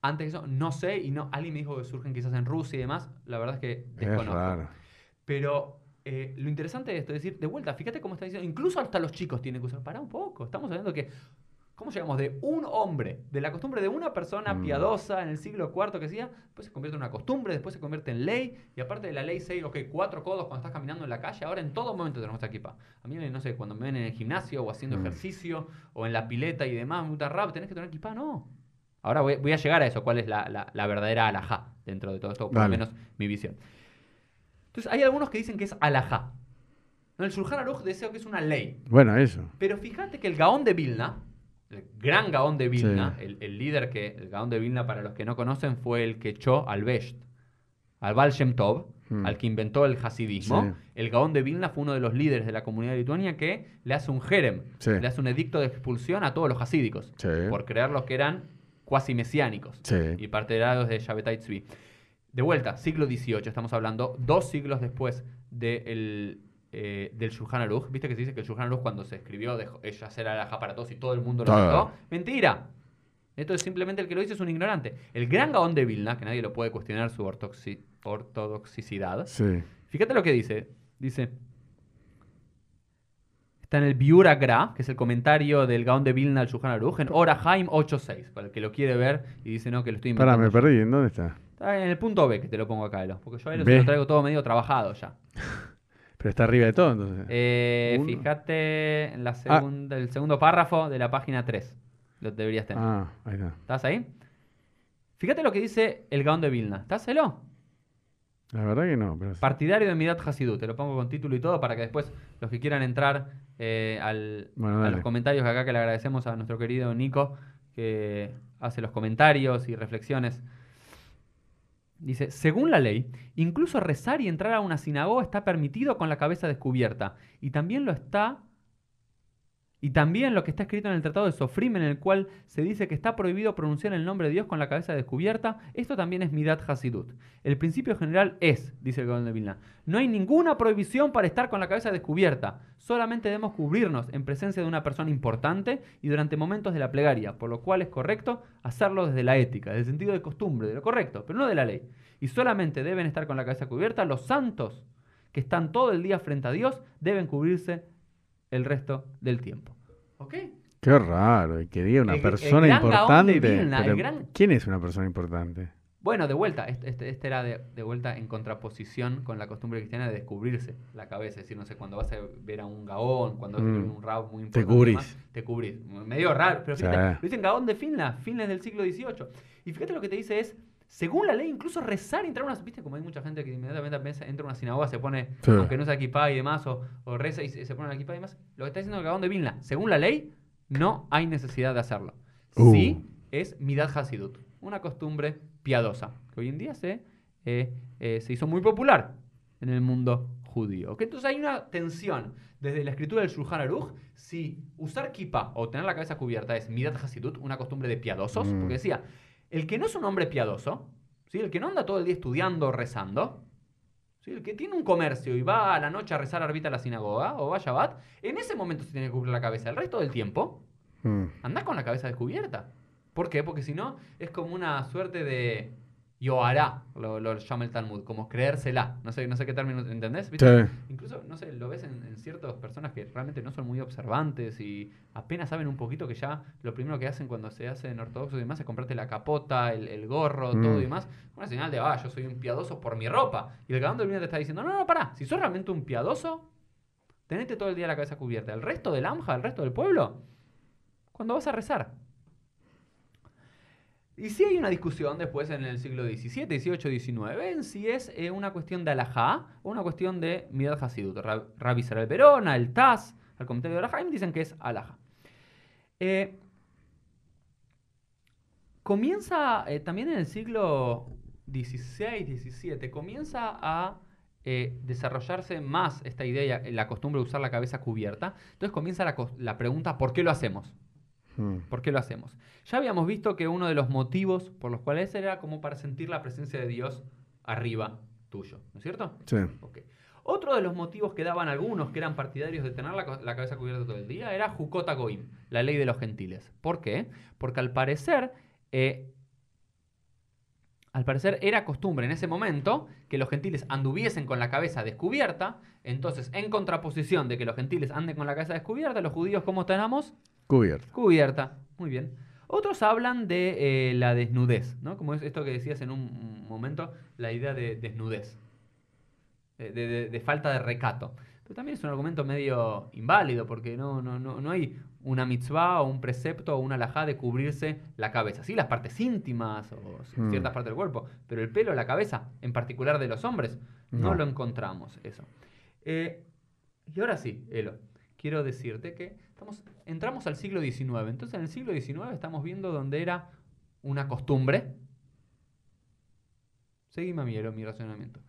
[SPEAKER 1] Antes de eso, no sé, y no, alguien me dijo que surgen quizás en Rusia y demás. La verdad es que
[SPEAKER 2] Es
[SPEAKER 1] desconozco.
[SPEAKER 2] raro.
[SPEAKER 1] Pero eh, lo interesante de esto es decir, de vuelta, fíjate cómo está diciendo, incluso hasta los chicos tienen que usar. Pará un poco, estamos hablando que. ¿Cómo llegamos de un hombre, de la costumbre de una persona
[SPEAKER 2] Mm.
[SPEAKER 1] piadosa en el siglo IV que hacía, después se convierte en una costumbre, después se convierte en ley, y aparte de la ley 6, ok, cuatro codos cuando estás caminando en la calle, ahora en todo momento tenemos esta equipa. A mí, no sé, cuando me ven en el gimnasio o haciendo
[SPEAKER 2] Mm.
[SPEAKER 1] ejercicio o en la pileta y demás, me gusta rap, tenés que tener equipa, no. Ahora voy, voy a llegar a eso, cuál es la, la- la verdadera alajá dentro de todo esto, por lo menos mi visión. Entonces, hay algunos que dicen que es alajá. No, el Shulchan Aruch deseo que es una ley.
[SPEAKER 2] Bueno, eso.
[SPEAKER 1] Pero fíjate que el Gaón de Vilna, el gran Gaón de Vilna,
[SPEAKER 2] Sí.
[SPEAKER 1] el, el líder que, el Gaón de Vilna, para los que no conocen, fue el que echó al Besht, al Baal Shem Tov,
[SPEAKER 2] Mm.
[SPEAKER 1] al que inventó el hasidismo.
[SPEAKER 2] Sí.
[SPEAKER 1] El Gaón de Vilna fue uno de los líderes de la comunidad de Lituania que le hace un jerem,
[SPEAKER 2] Sí.
[SPEAKER 1] le hace un edicto de expulsión a todos los hasídicos,
[SPEAKER 2] Sí.
[SPEAKER 1] por creerlos que eran cuasi mesiánicos
[SPEAKER 2] Sí.
[SPEAKER 1] y partidarios de Shabbatai Tzvi. De vuelta, siglo XVIII, estamos hablando, dos siglos después de el, eh, del Shulchan Aruch. ¿Viste que se dice que el Shulchan Aruch cuando se escribió dejó ella hacer alajá para todos y todo el mundo lo aceptó? Mentira. Esto es simplemente el que lo dice es un ignorante. El gran Gaón de Vilna, que nadie lo puede cuestionar su ortodoxicidad,
[SPEAKER 2] Sí.
[SPEAKER 1] Fíjate lo que dice. Dice. Está en el Biur Agra, que es el comentario del Gaón de Vilna al Shulchan Aruch, en Ora Haim 8.6, para el que lo quiere ver y dice no, que lo estoy
[SPEAKER 2] Pará,
[SPEAKER 1] inventando.
[SPEAKER 2] me
[SPEAKER 1] yo.
[SPEAKER 2] perdí. ¿En dónde está?
[SPEAKER 1] Está en el punto B, que te lo pongo acá, Elo, porque yo a Elo se lo traigo todo medio trabajado ya.
[SPEAKER 2] Pero está arriba de todo, entonces.
[SPEAKER 1] Eh, fíjate en la segunda, el segundo párrafo de la página 3. Lo deberías tener.
[SPEAKER 2] ah, ahí está.
[SPEAKER 1] ¿Estás ahí? Fíjate lo que dice el Gaón de Vilna. ¿Estás, Elo?
[SPEAKER 2] La verdad que no. Pero.
[SPEAKER 1] Partidario de Midat Hasidut, te lo pongo con título y todo para que después los que quieran entrar eh, al-
[SPEAKER 2] Bueno,
[SPEAKER 1] a los comentarios acá, que le agradecemos a nuestro querido Nico, que hace los comentarios y reflexiones. Dice, según la ley, incluso rezar y entrar a una sinagoga está permitido con la cabeza descubierta. Y también lo está... Y también lo que está escrito en el Tratado de Sofrim, en el cual se dice que está prohibido pronunciar el nombre de Dios con la cabeza descubierta, esto también es Midat Hasidut. El principio general es, dice el Gaón de Vilna, no hay ninguna prohibición para estar con la cabeza descubierta, solamente debemos cubrirnos en presencia de una persona importante y durante momentos de la plegaria, por lo cual es correcto hacerlo desde la ética, desde el sentido de costumbre, de lo correcto, pero no de la ley. Y solamente deben estar con la cabeza cubierta los santos que están todo el día frente a Dios, deben cubrirse el resto del tiempo. ¿Ok?
[SPEAKER 2] Qué raro. Que diga una
[SPEAKER 1] El-
[SPEAKER 2] persona importante.
[SPEAKER 1] Vilna, el
[SPEAKER 2] pero
[SPEAKER 1] gran-
[SPEAKER 2] ¿Quién es una persona importante?
[SPEAKER 1] Bueno, de vuelta, este, este- este era de, de vuelta en contraposición con la costumbre cristiana de descubrirse la cabeza. Es decir, no sé, cuando vas a ver a un gaón, cuando vas a ver
[SPEAKER 2] Mm.
[SPEAKER 1] un rab muy
[SPEAKER 2] Te
[SPEAKER 1] importante.
[SPEAKER 2] cubrís.
[SPEAKER 1] y demás, te cubrís. Medio raro, pero
[SPEAKER 2] Sí.
[SPEAKER 1] fíjate, lo dicen gaón de Finla, Finla es del siglo XVIII. Y fíjate lo que te dice es, según la ley, incluso rezar entrar a una... ¿Viste? Como hay mucha gente que inmediatamente piensa, entra a una sinagoga, se pone,
[SPEAKER 2] Sí.
[SPEAKER 1] aunque no sea equipá y demás, o, o reza y se, se pone equipá y demás. Lo que está diciendo el gaón de Vilna, según la ley, no hay necesidad de hacerlo.
[SPEAKER 2] Uh.
[SPEAKER 1] Sí es Midat Hasidut, una costumbre piadosa, que hoy en día se eh, eh, se hizo muy popular en el mundo judío. ¿ok? Entonces hay una tensión desde la escritura del Shulchan Aruch si usar kippah o tener la cabeza cubierta es midat hasidut, una costumbre de piadosos,
[SPEAKER 2] Mm.
[SPEAKER 1] porque decía, el que no es un hombre piadoso, ¿sí? el que no anda todo el día estudiando o rezando, ¿sí? el que tiene un comercio y va a la noche a rezar arbita a la sinagoga o va a Shabbat, en ese momento se tiene que cubrir la cabeza. El resto del tiempo,
[SPEAKER 2] Mm.
[SPEAKER 1] anda con la cabeza descubierta. ¿Por qué? Porque si no, es como una suerte de yohará, lo, lo llama el Talmud, como creérsela. No sé, no sé qué término, ¿entendés? ¿Viste?
[SPEAKER 2] Sí.
[SPEAKER 1] Incluso, no sé, lo ves en, en ciertas personas que realmente no son muy observantes y apenas saben un poquito que ya lo primero que hacen cuando se hacen ortodoxos y demás es comprarte la capota, el, el gorro,
[SPEAKER 2] Mm.
[SPEAKER 1] todo y demás. Una señal de, ah, yo soy un piadoso por mi ropa. Y el cagón del vino te está diciendo, no, no, pará, si sos realmente un piadoso, tenete todo el día la cabeza cubierta. El resto del AMJA, el resto del pueblo, cuando vas a rezar. Y sí hay una discusión después en el siglo XVII, XVIII, XIX en si es eh, una cuestión de alajá o una cuestión de Midat Hasidut. Ra- Rabbi Israel Verona, el Taz, el comentario de Alahaim dicen que es alajá. Eh, comienza eh, también en el siglo XVI, XVII, comienza a desarrollarse más esta idea, la costumbre de usar la cabeza cubierta. Entonces comienza la pregunta, ¿por qué lo hacemos?
[SPEAKER 2] Mm.
[SPEAKER 1] ¿Por qué lo hacemos? Ya habíamos visto que uno de los motivos por los cuales era como para sentir la presencia de Dios arriba tuyo, ¿no es cierto?
[SPEAKER 2] Sí.
[SPEAKER 1] Ok. Otro de los motivos que daban algunos que eran partidarios de tener la, cabeza cubierta todo el día era Jukota Goim, la ley de los gentiles. ¿Por qué? Porque al parecer, eh, al parecer era costumbre en ese momento que los gentiles anduviesen con la cabeza descubierta. Entonces, en contraposición de que los gentiles anden con la cabeza descubierta, los judíos, ¿cómo tenemos?
[SPEAKER 2] Cubierto.
[SPEAKER 1] Cubierta, muy bien. Otros hablan de eh, la desnudez, ¿no? Como es esto que decías en un momento, la idea de desnudez, de, de- de falta de recato. Pero también es un argumento medio inválido, porque no, no, no, no hay una mitzvah o un precepto o una alajá de cubrirse la cabeza. Sí, las partes íntimas o c-
[SPEAKER 2] Mm.
[SPEAKER 1] ciertas partes del cuerpo, pero el pelo, la cabeza, en particular de los hombres, no,
[SPEAKER 2] No.
[SPEAKER 1] lo encontramos eso. Eh, y ahora sí, Elo, quiero decirte que estamos, entramos al siglo XIX. Entonces, en el siglo XIX estamos viendo donde era una costumbre. Seguime a mí, mi razonamiento.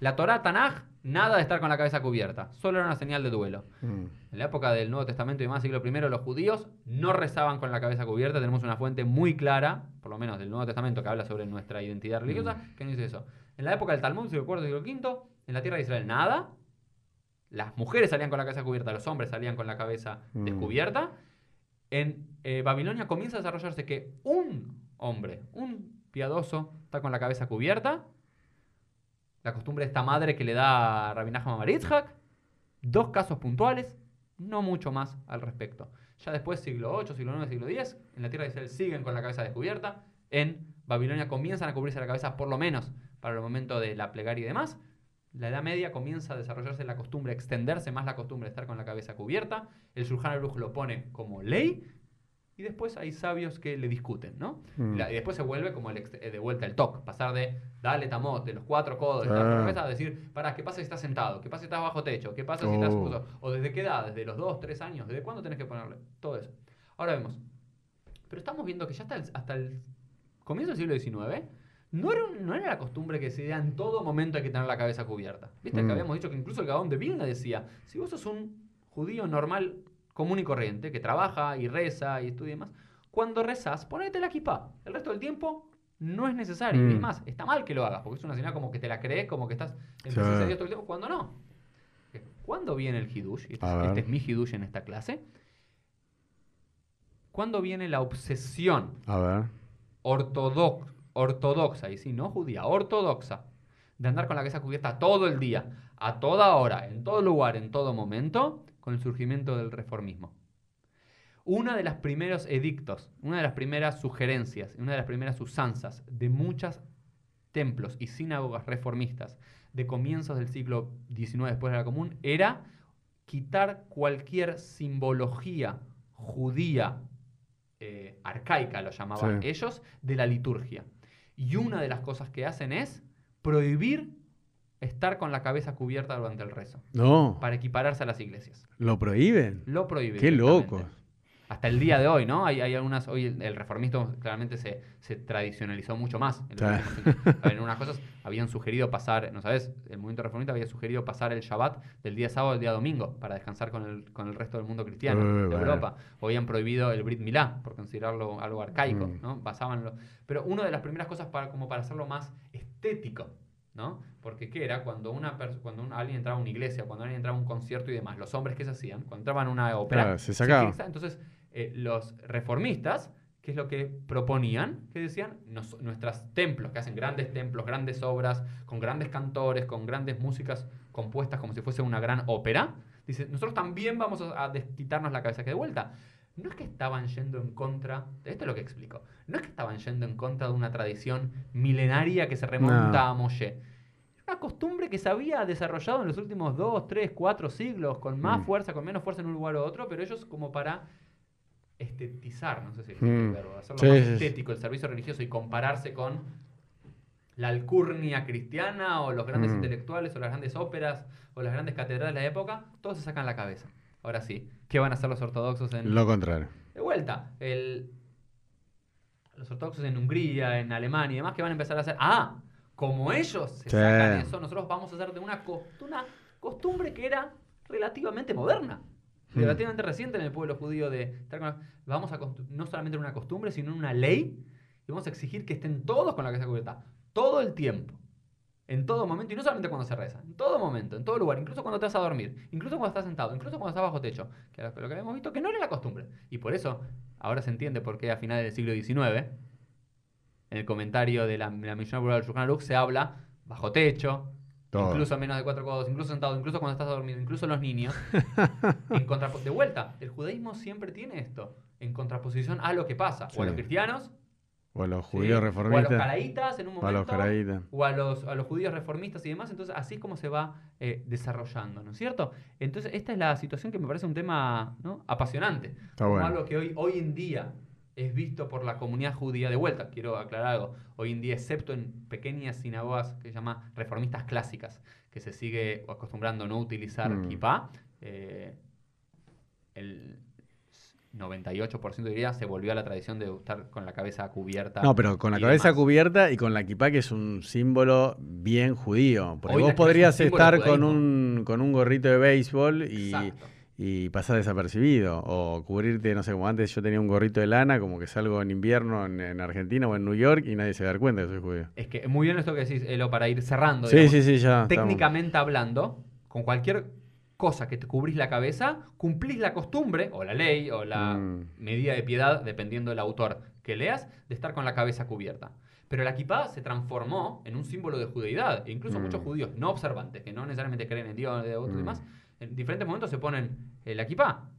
[SPEAKER 1] La Torá Tanaj, nada de estar con la cabeza cubierta. Solo era una señal de duelo.
[SPEAKER 2] Mm.
[SPEAKER 1] En la época del Nuevo Testamento y demás, siglo I, los judíos no rezaban con la cabeza cubierta. Tenemos una fuente muy clara, por lo menos del Nuevo Testamento, que habla sobre nuestra identidad religiosa, que no dice eso. En la época del Talmud, siglo IV, siglo V, en la tierra de Israel, nada. Las mujeres salían con la cabeza cubierta, los hombres salían con la cabeza
[SPEAKER 2] Mm.
[SPEAKER 1] descubierta. En eh, Babilonia comienza a desarrollarse que un hombre, un piadoso, está con la cabeza cubierta. La costumbre de esta madre que le da a Rabbi Nachman Bar Yitzhak. Dos casos puntuales, no mucho más al respecto. Ya después, siglo VIII, siglo IX, siglo X, en la tierra de Israel siguen con la cabeza descubierta. En Babilonia comienzan a cubrirse la cabeza, por lo menos para el momento de la plegaria y demás. La Edad Media comienza a desarrollarse la costumbre, a extenderse más la costumbre de estar con la cabeza cubierta. El Shulchan Aruch lo pone como ley. Y después hay sabios que le discuten, ¿no?
[SPEAKER 2] Mm.
[SPEAKER 1] La- y después se vuelve como el ex- eh, de vuelta el toc, pasar de dale tamot, de los cuatro codos, de la
[SPEAKER 2] Ah.
[SPEAKER 1] cabeza, a decir, para, ¿qué pasa si estás sentado? ¿Qué pasa si estás bajo techo? ¿Qué pasa si estás...
[SPEAKER 2] Oh.
[SPEAKER 1] O desde qué edad, desde los dos, tres años, ¿desde cuándo tenés que ponerle? Todo eso. Ahora vemos. Pero estamos viendo que ya hasta el, hasta el comienzo del siglo XIX, no era, un- no era la costumbre que se diera en todo momento hay que tener la cabeza cubierta. ¿Viste?
[SPEAKER 2] Mm.
[SPEAKER 1] Que habíamos dicho que incluso el Gaón de Vilna decía, si vos sos un judío normal, común y corriente, que trabaja y reza y estudia y demás, cuando rezás, ponete la kippah. El resto del tiempo no es necesario.
[SPEAKER 2] Mm.
[SPEAKER 1] Y es más, está mal que lo hagas, porque es una señal como que te la crees, como que estás en
[SPEAKER 2] Sí.
[SPEAKER 1] presencia de Dios todo el tiempo, cuando no. ¿Cuándo viene el hidush? Este, es, este es mi hidush en esta clase. ¿Cuándo viene la obsesión
[SPEAKER 2] A ver.
[SPEAKER 1] ortodox- ortodoxa, y sí, no judía, ortodoxa, de andar con la cabeza cubierta todo el día, a toda hora, en todo lugar, en todo momento, con el surgimiento del reformismo. Una de las primeros edictos, una de las primeras sugerencias, una de las primeras usanzas de muchos templos y sinagogas reformistas de comienzos del siglo XIX después de la Común era quitar cualquier simbología judía eh, arcaica, lo llamaban
[SPEAKER 2] Sí.
[SPEAKER 1] ellos, de la liturgia. Y una de las cosas que hacen es prohibir estar con la cabeza cubierta durante el rezo,
[SPEAKER 2] No.
[SPEAKER 1] para equipararse a las iglesias.
[SPEAKER 2] ¿Lo prohíben?
[SPEAKER 1] Lo prohíben.
[SPEAKER 2] Qué
[SPEAKER 1] directamente. Hasta el día de hoy, ¿no? Hay, hay algunas, hoy el, el reformismo claramente se, se tradicionalizó mucho más. En,
[SPEAKER 2] Claro.
[SPEAKER 1] en unas cosas habían sugerido pasar, ¿no sabes? El movimiento reformista había sugerido pasar el Shabbat del día sábado al día domingo para descansar con el, con el resto del mundo cristiano de
[SPEAKER 2] bueno.
[SPEAKER 1] Europa. O habían prohibido el Brit Milá por considerarlo algo arcaico,
[SPEAKER 2] Mm.
[SPEAKER 1] ¿no? Basaban lo- Pero una de las primeras cosas para, como para hacerlo más estético, ¿no? Porque ¿qué era? Cuando, una cuando un- alguien entraba a una iglesia, cuando alguien entraba a un concierto y demás, los hombres, ¿qué se hacían? Cuando entraban a una ópera,
[SPEAKER 2] Claro, se sacaban.
[SPEAKER 1] entonces, eh, los reformistas, ¿qué es lo que proponían? Que decían, nos- nuestros templos, que hacen grandes templos, grandes obras, con grandes cantores, con grandes músicas compuestas como si fuese una gran ópera, dice, nosotros también vamos a, desquitarnos la cabeza que de vuelta. No es que estaban yendo en contra, esto es lo que explico, no es que estaban yendo en contra de una tradición milenaria que se remonta
[SPEAKER 2] No.
[SPEAKER 1] a Moshe. Una costumbre que se había desarrollado en los últimos dos, tres, cuatro siglos, con más
[SPEAKER 2] Mm.
[SPEAKER 1] fuerza, con menos fuerza en un lugar u otro, pero ellos como para estetizar, no sé si existe
[SPEAKER 2] Mm.
[SPEAKER 1] el verbo, hacerlo
[SPEAKER 2] Sí,
[SPEAKER 1] más
[SPEAKER 2] sí,
[SPEAKER 1] estético el servicio religioso y compararse con la alcurnia cristiana o los grandes
[SPEAKER 2] Mm.
[SPEAKER 1] intelectuales o las grandes óperas o las grandes catedrales de la época, todos se sacan la cabeza. Ahora sí, ¿qué van a hacer los ortodoxos en,
[SPEAKER 2] Lo contrario.
[SPEAKER 1] de vuelta, el- los ortodoxos en Hungría, en Alemania y demás, que van a empezar a hacer, ah, como ellos se
[SPEAKER 2] Sí.
[SPEAKER 1] sacan eso, nosotros vamos a hacer de una, co- de una costumbre que era relativamente moderna,
[SPEAKER 2] Hmm.
[SPEAKER 1] relativamente reciente en el pueblo judío de estar con la- vamos a no solamente en una costumbre, sino en una ley, y vamos a exigir que estén todos con la cabeza cubierta, todo el tiempo. En todo momento, y no solamente cuando se reza, en todo momento, en todo lugar, incluso cuando te vas a dormir, incluso cuando estás sentado, incluso cuando estás bajo techo, que lo que habíamos visto que no era la costumbre. Y por eso, ahora se entiende por qué a finales del siglo XIX, en el comentario de la, la Mishnah Berurah del Shulchan se habla bajo techo,
[SPEAKER 2] Todo.
[SPEAKER 1] incluso a menos de cuatro codos, incluso sentado, incluso cuando estás dormido, incluso los niños. en de vuelta, el judaísmo siempre tiene esto, en contraposición a lo que pasa, o a los cristianos,
[SPEAKER 2] O los
[SPEAKER 1] ¿sí?
[SPEAKER 2] judíos
[SPEAKER 1] o a los
[SPEAKER 2] reformistas.
[SPEAKER 1] caraítas en un
[SPEAKER 2] O a los
[SPEAKER 1] momento,
[SPEAKER 2] caraítas.
[SPEAKER 1] o a los, a los judíos reformistas y demás. Entonces, así es como se va eh, desarrollando, ¿no es cierto? Entonces, esta es la situación que me parece un tema ¿no? apasionante.
[SPEAKER 2] Está
[SPEAKER 1] como
[SPEAKER 2] bueno.
[SPEAKER 1] algo que hoy, hoy en día es visto por la comunidad judía de vuelta. Quiero aclarar algo. Hoy en día, excepto en pequeñas sinagogas que se llama reformistas clásicas, que se sigue acostumbrando a no utilizar
[SPEAKER 2] Mm.
[SPEAKER 1] kippah, eh, el 98% diría se volvió a la tradición de estar con la cabeza cubierta.
[SPEAKER 2] No, pero con la cabeza
[SPEAKER 1] demás.
[SPEAKER 2] cubierta y con la kipá, que es un símbolo bien judío. Porque
[SPEAKER 1] Hoy
[SPEAKER 2] vos podrías estar con un, con un gorrito de béisbol y,
[SPEAKER 1] Exacto.
[SPEAKER 2] Y pasar desapercibido. O cubrirte, no sé, como antes yo tenía un gorrito de lana, como que salgo en invierno en, en Argentina o en New York y nadie se da cuenta que soy judío.
[SPEAKER 1] Es que muy bien esto que decís, Elo, para ir cerrando.
[SPEAKER 2] Sí,
[SPEAKER 1] digamos.
[SPEAKER 2] sí, sí, ya. estamos.
[SPEAKER 1] técnicamente hablando, con cualquier cosa que te cubrís la cabeza, cumplís la costumbre, o la ley, o la
[SPEAKER 2] Mm.
[SPEAKER 1] medida de piedad, dependiendo del autor que leas, de estar con la cabeza cubierta. Pero la kippah se transformó en un símbolo de judeidad. E incluso
[SPEAKER 2] Mm.
[SPEAKER 1] muchos judíos no observantes, que no necesariamente creen en Dios de otros
[SPEAKER 2] Mm.
[SPEAKER 1] demás, en diferentes momentos se ponen eh, la kippah.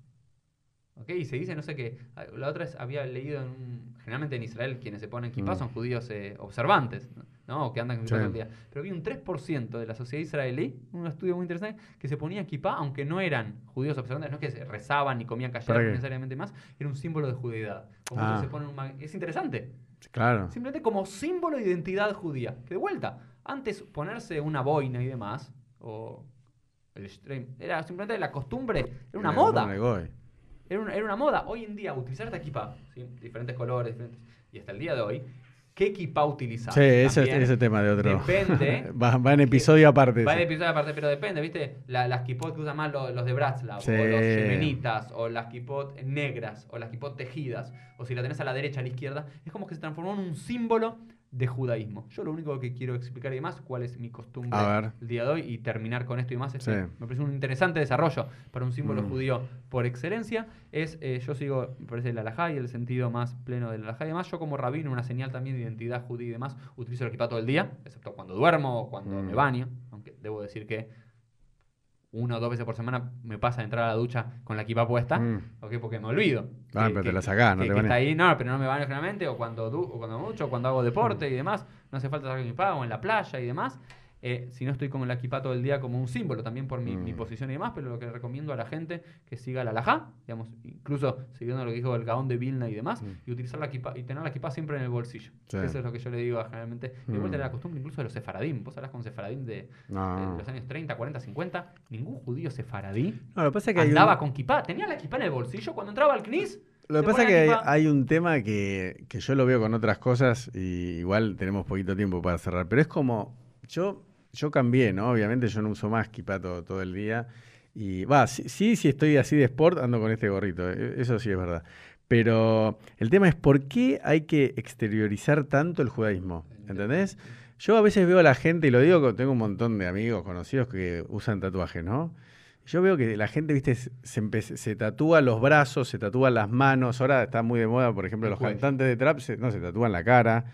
[SPEAKER 1] ¿Ok? Y se dice, no sé qué. ah, La otra vez había leído, en un- generalmente en Israel, quienes se ponen kippah
[SPEAKER 2] Mm.
[SPEAKER 1] son judíos eh, observantes, ¿no? O que andan con
[SPEAKER 2] Sí.
[SPEAKER 1] el día. Pero había un 3% de la sociedad israelí, un estudio muy interesante, que se ponía kippah, aunque no eran judíos observantes, no es que se rezaban ni comían
[SPEAKER 2] ¿Para
[SPEAKER 1] callados
[SPEAKER 2] qué?
[SPEAKER 1] necesariamente más, era un símbolo de judeidad. Como
[SPEAKER 2] Ah.
[SPEAKER 1] se ponen un es interesante.
[SPEAKER 2] Claro.
[SPEAKER 1] Simplemente como símbolo de identidad judía. Que de vuelta, antes ponerse una boina y demás, o el stream, era simplemente la costumbre, era una
[SPEAKER 2] Era
[SPEAKER 1] moda.
[SPEAKER 2] goy.
[SPEAKER 1] Era una, era una moda. Hoy en día, utilizar esta equipa, ¿sí? diferentes colores, diferentes, y hasta el día de hoy, ¿qué equipa utilizar?
[SPEAKER 2] Sí, ese, ese tema de otro.
[SPEAKER 1] Depende.
[SPEAKER 2] va, va en episodio aparte.
[SPEAKER 1] Va en
[SPEAKER 2] ese.
[SPEAKER 1] episodio aparte, pero depende, ¿viste? La- las kipot que usan más los, los de Bratslav,
[SPEAKER 2] Sí.
[SPEAKER 1] o los yemenitas, o las kipot negras, o las kipot tejidas, o si la tenés a la derecha, a la izquierda, es como que se transformó en un símbolo de judaísmo. Yo lo único que quiero explicar y demás, cuál es mi costumbre el día de hoy y terminar con esto y demás, es
[SPEAKER 2] Sí.
[SPEAKER 1] que me parece un interesante desarrollo para un símbolo
[SPEAKER 2] Mm.
[SPEAKER 1] judío por excelencia. Es, eh, yo sigo, me parece el alajá y el sentido más pleno del alajá y demás. Yo como rabino, una señal también de identidad judía y demás, utilizo el equipa todo el día, excepto cuando duermo o cuando
[SPEAKER 2] Mm.
[SPEAKER 1] me baño, aunque debo decir que una o dos veces por semana me pasa a entrar a la ducha con la equipa puesta,
[SPEAKER 2] Mm.
[SPEAKER 1] ¿ok? Porque me olvido.
[SPEAKER 2] Ah,
[SPEAKER 1] que-
[SPEAKER 2] pero te la sacás, no
[SPEAKER 1] que-
[SPEAKER 2] te
[SPEAKER 1] que
[SPEAKER 2] bañas.
[SPEAKER 1] está ahí, no, pero no me baño generalmente, o cuando, du- o cuando mucho, o cuando hago deporte y demás, no hace falta sacar mi o en la playa y demás. Eh, si no estoy con la equipa todo el día como un símbolo, también por mi, mi
[SPEAKER 2] Mm.
[SPEAKER 1] posición y demás, pero lo que recomiendo a la gente que siga la alajá, digamos, incluso siguiendo lo que dijo el Gaón de Vilna y demás,
[SPEAKER 2] Mm.
[SPEAKER 1] y utilizar la equipa y tener la equipa siempre en el bolsillo.
[SPEAKER 2] Sí.
[SPEAKER 1] Eso es lo que yo le digo a, generalmente. Y de vuelta
[SPEAKER 2] Mm.
[SPEAKER 1] era la costumbre incluso de los sefaradim. Vos hablas con sefaradim de, los años 30, 40, 50. Ningún judío sefaradí
[SPEAKER 2] No, lo que pasa es que hay
[SPEAKER 1] andaba
[SPEAKER 2] un-
[SPEAKER 1] con kipá. Tenía la kipá en el bolsillo cuando entraba al CNIS.
[SPEAKER 2] Lo que pasa es que hay un tema que, que yo lo veo con otras cosas y igual tenemos poquito tiempo para cerrar, pero es como, yo, yo cambié, ¿no? Obviamente yo no uso más kippah todo, todo el día y va, sí, sí, si estoy así de sport ando con este gorrito, e- eso sí es verdad. Pero el tema es por qué hay que exteriorizar tanto el judaísmo, ¿entendés? Yo a veces veo a la gente, y lo digo, tengo un montón de amigos conocidos que usan tatuajes, ¿no? Yo veo que la gente, viste, se, se tatúa los brazos, se tatúa las manos. Ahora está muy de moda, por ejemplo, los cantantes de trap, se- no, se tatúan la cara.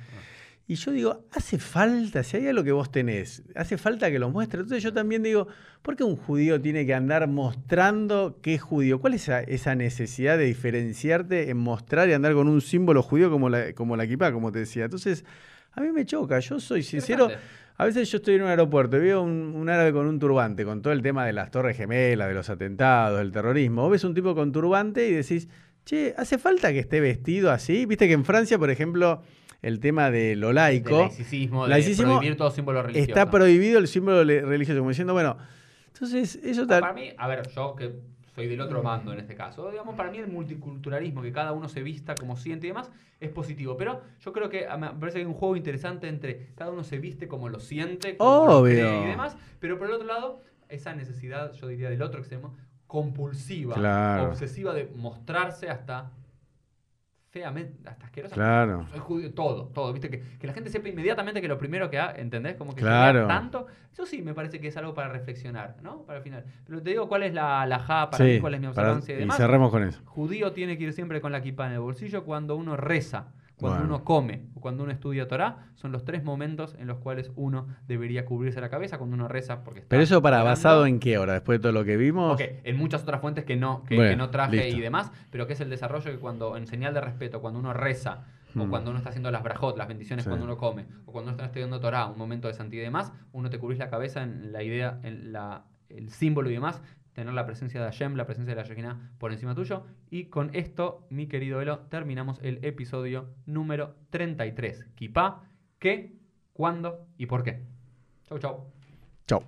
[SPEAKER 2] Y yo digo, hace falta, si hay algo que vos tenés, hace falta que lo muestres. Entonces yo también digo, ¿por qué un judío tiene que andar mostrando que es judío? ¿Cuál es esa, esa necesidad de diferenciarte en mostrar y andar con un símbolo judío como la, como la kippah, como te decía? Entonces, a mí me choca. Yo soy sincero. A veces yo estoy en un aeropuerto y veo un, un árabe con un turbante, con todo el tema de las torres gemelas, de los atentados, del terrorismo. Vos ves un tipo con turbante y decís, che, ¿hace falta que esté vestido así? Viste que en Francia, por ejemplo, el tema de lo
[SPEAKER 1] De
[SPEAKER 2] laico,
[SPEAKER 1] laicismo, de
[SPEAKER 2] laicismo
[SPEAKER 1] prohibir todo símbolo religioso.
[SPEAKER 2] está prohibido el símbolo religioso, como diciendo, bueno, entonces eso
[SPEAKER 1] No,
[SPEAKER 2] tal...
[SPEAKER 1] Para mí, a ver, yo que soy del otro bando en este caso, digamos, para mí el multiculturalismo, que cada uno se vista como siente y demás, es positivo. Pero yo creo que a- me parece que hay un juego interesante entre cada uno se viste como lo siente, como
[SPEAKER 2] Obvio.
[SPEAKER 1] y demás. Pero por el otro lado, esa necesidad, yo diría del otro extremo, compulsiva,
[SPEAKER 2] Claro.
[SPEAKER 1] obsesiva de mostrarse hasta feamente, hasta asquerosa.
[SPEAKER 2] Claro.
[SPEAKER 1] Soy judío, todo, todo, viste, que, que la gente sepa inmediatamente que lo primero que haga, ¿entendés? Como que se
[SPEAKER 2] Claro.
[SPEAKER 1] tanto, eso sí me parece que es algo para reflexionar, ¿no? Para el final. Pero te digo cuál es la, la ja para
[SPEAKER 2] Sí,
[SPEAKER 1] mí, cuál es mi observancia y
[SPEAKER 2] y
[SPEAKER 1] demás.
[SPEAKER 2] cerramos con eso.
[SPEAKER 1] Judío tiene que ir siempre con la kippah en el bolsillo cuando uno reza, cuando
[SPEAKER 2] Bueno.
[SPEAKER 1] uno come o cuando uno estudia Torah. Son los tres momentos en los cuales uno debería cubrirse la cabeza cuando uno reza. Porque está
[SPEAKER 2] Pero eso para
[SPEAKER 1] orando.
[SPEAKER 2] basado en qué ahora, después de todo lo que vimos.
[SPEAKER 1] Ok, en muchas otras fuentes que no, que,
[SPEAKER 2] Bueno,
[SPEAKER 1] que no traje
[SPEAKER 2] listo.
[SPEAKER 1] y demás, pero que es el desarrollo que cuando, en señal de respeto, cuando uno reza, o
[SPEAKER 2] Mm.
[SPEAKER 1] cuando uno está haciendo las brajot, las bendiciones
[SPEAKER 2] Sí.
[SPEAKER 1] cuando uno come, o cuando uno está estudiando Torah, un momento de santidad y demás, uno te cubrís la cabeza en la idea, en la, el símbolo y demás, tener la presencia de Hashem, la presencia de la Shekinah por encima tuyo. Y con esto, mi querido Elo, terminamos el episodio número 33. Kipá, ¿qué, cuándo y por qué? Chau, chau.
[SPEAKER 2] Chau.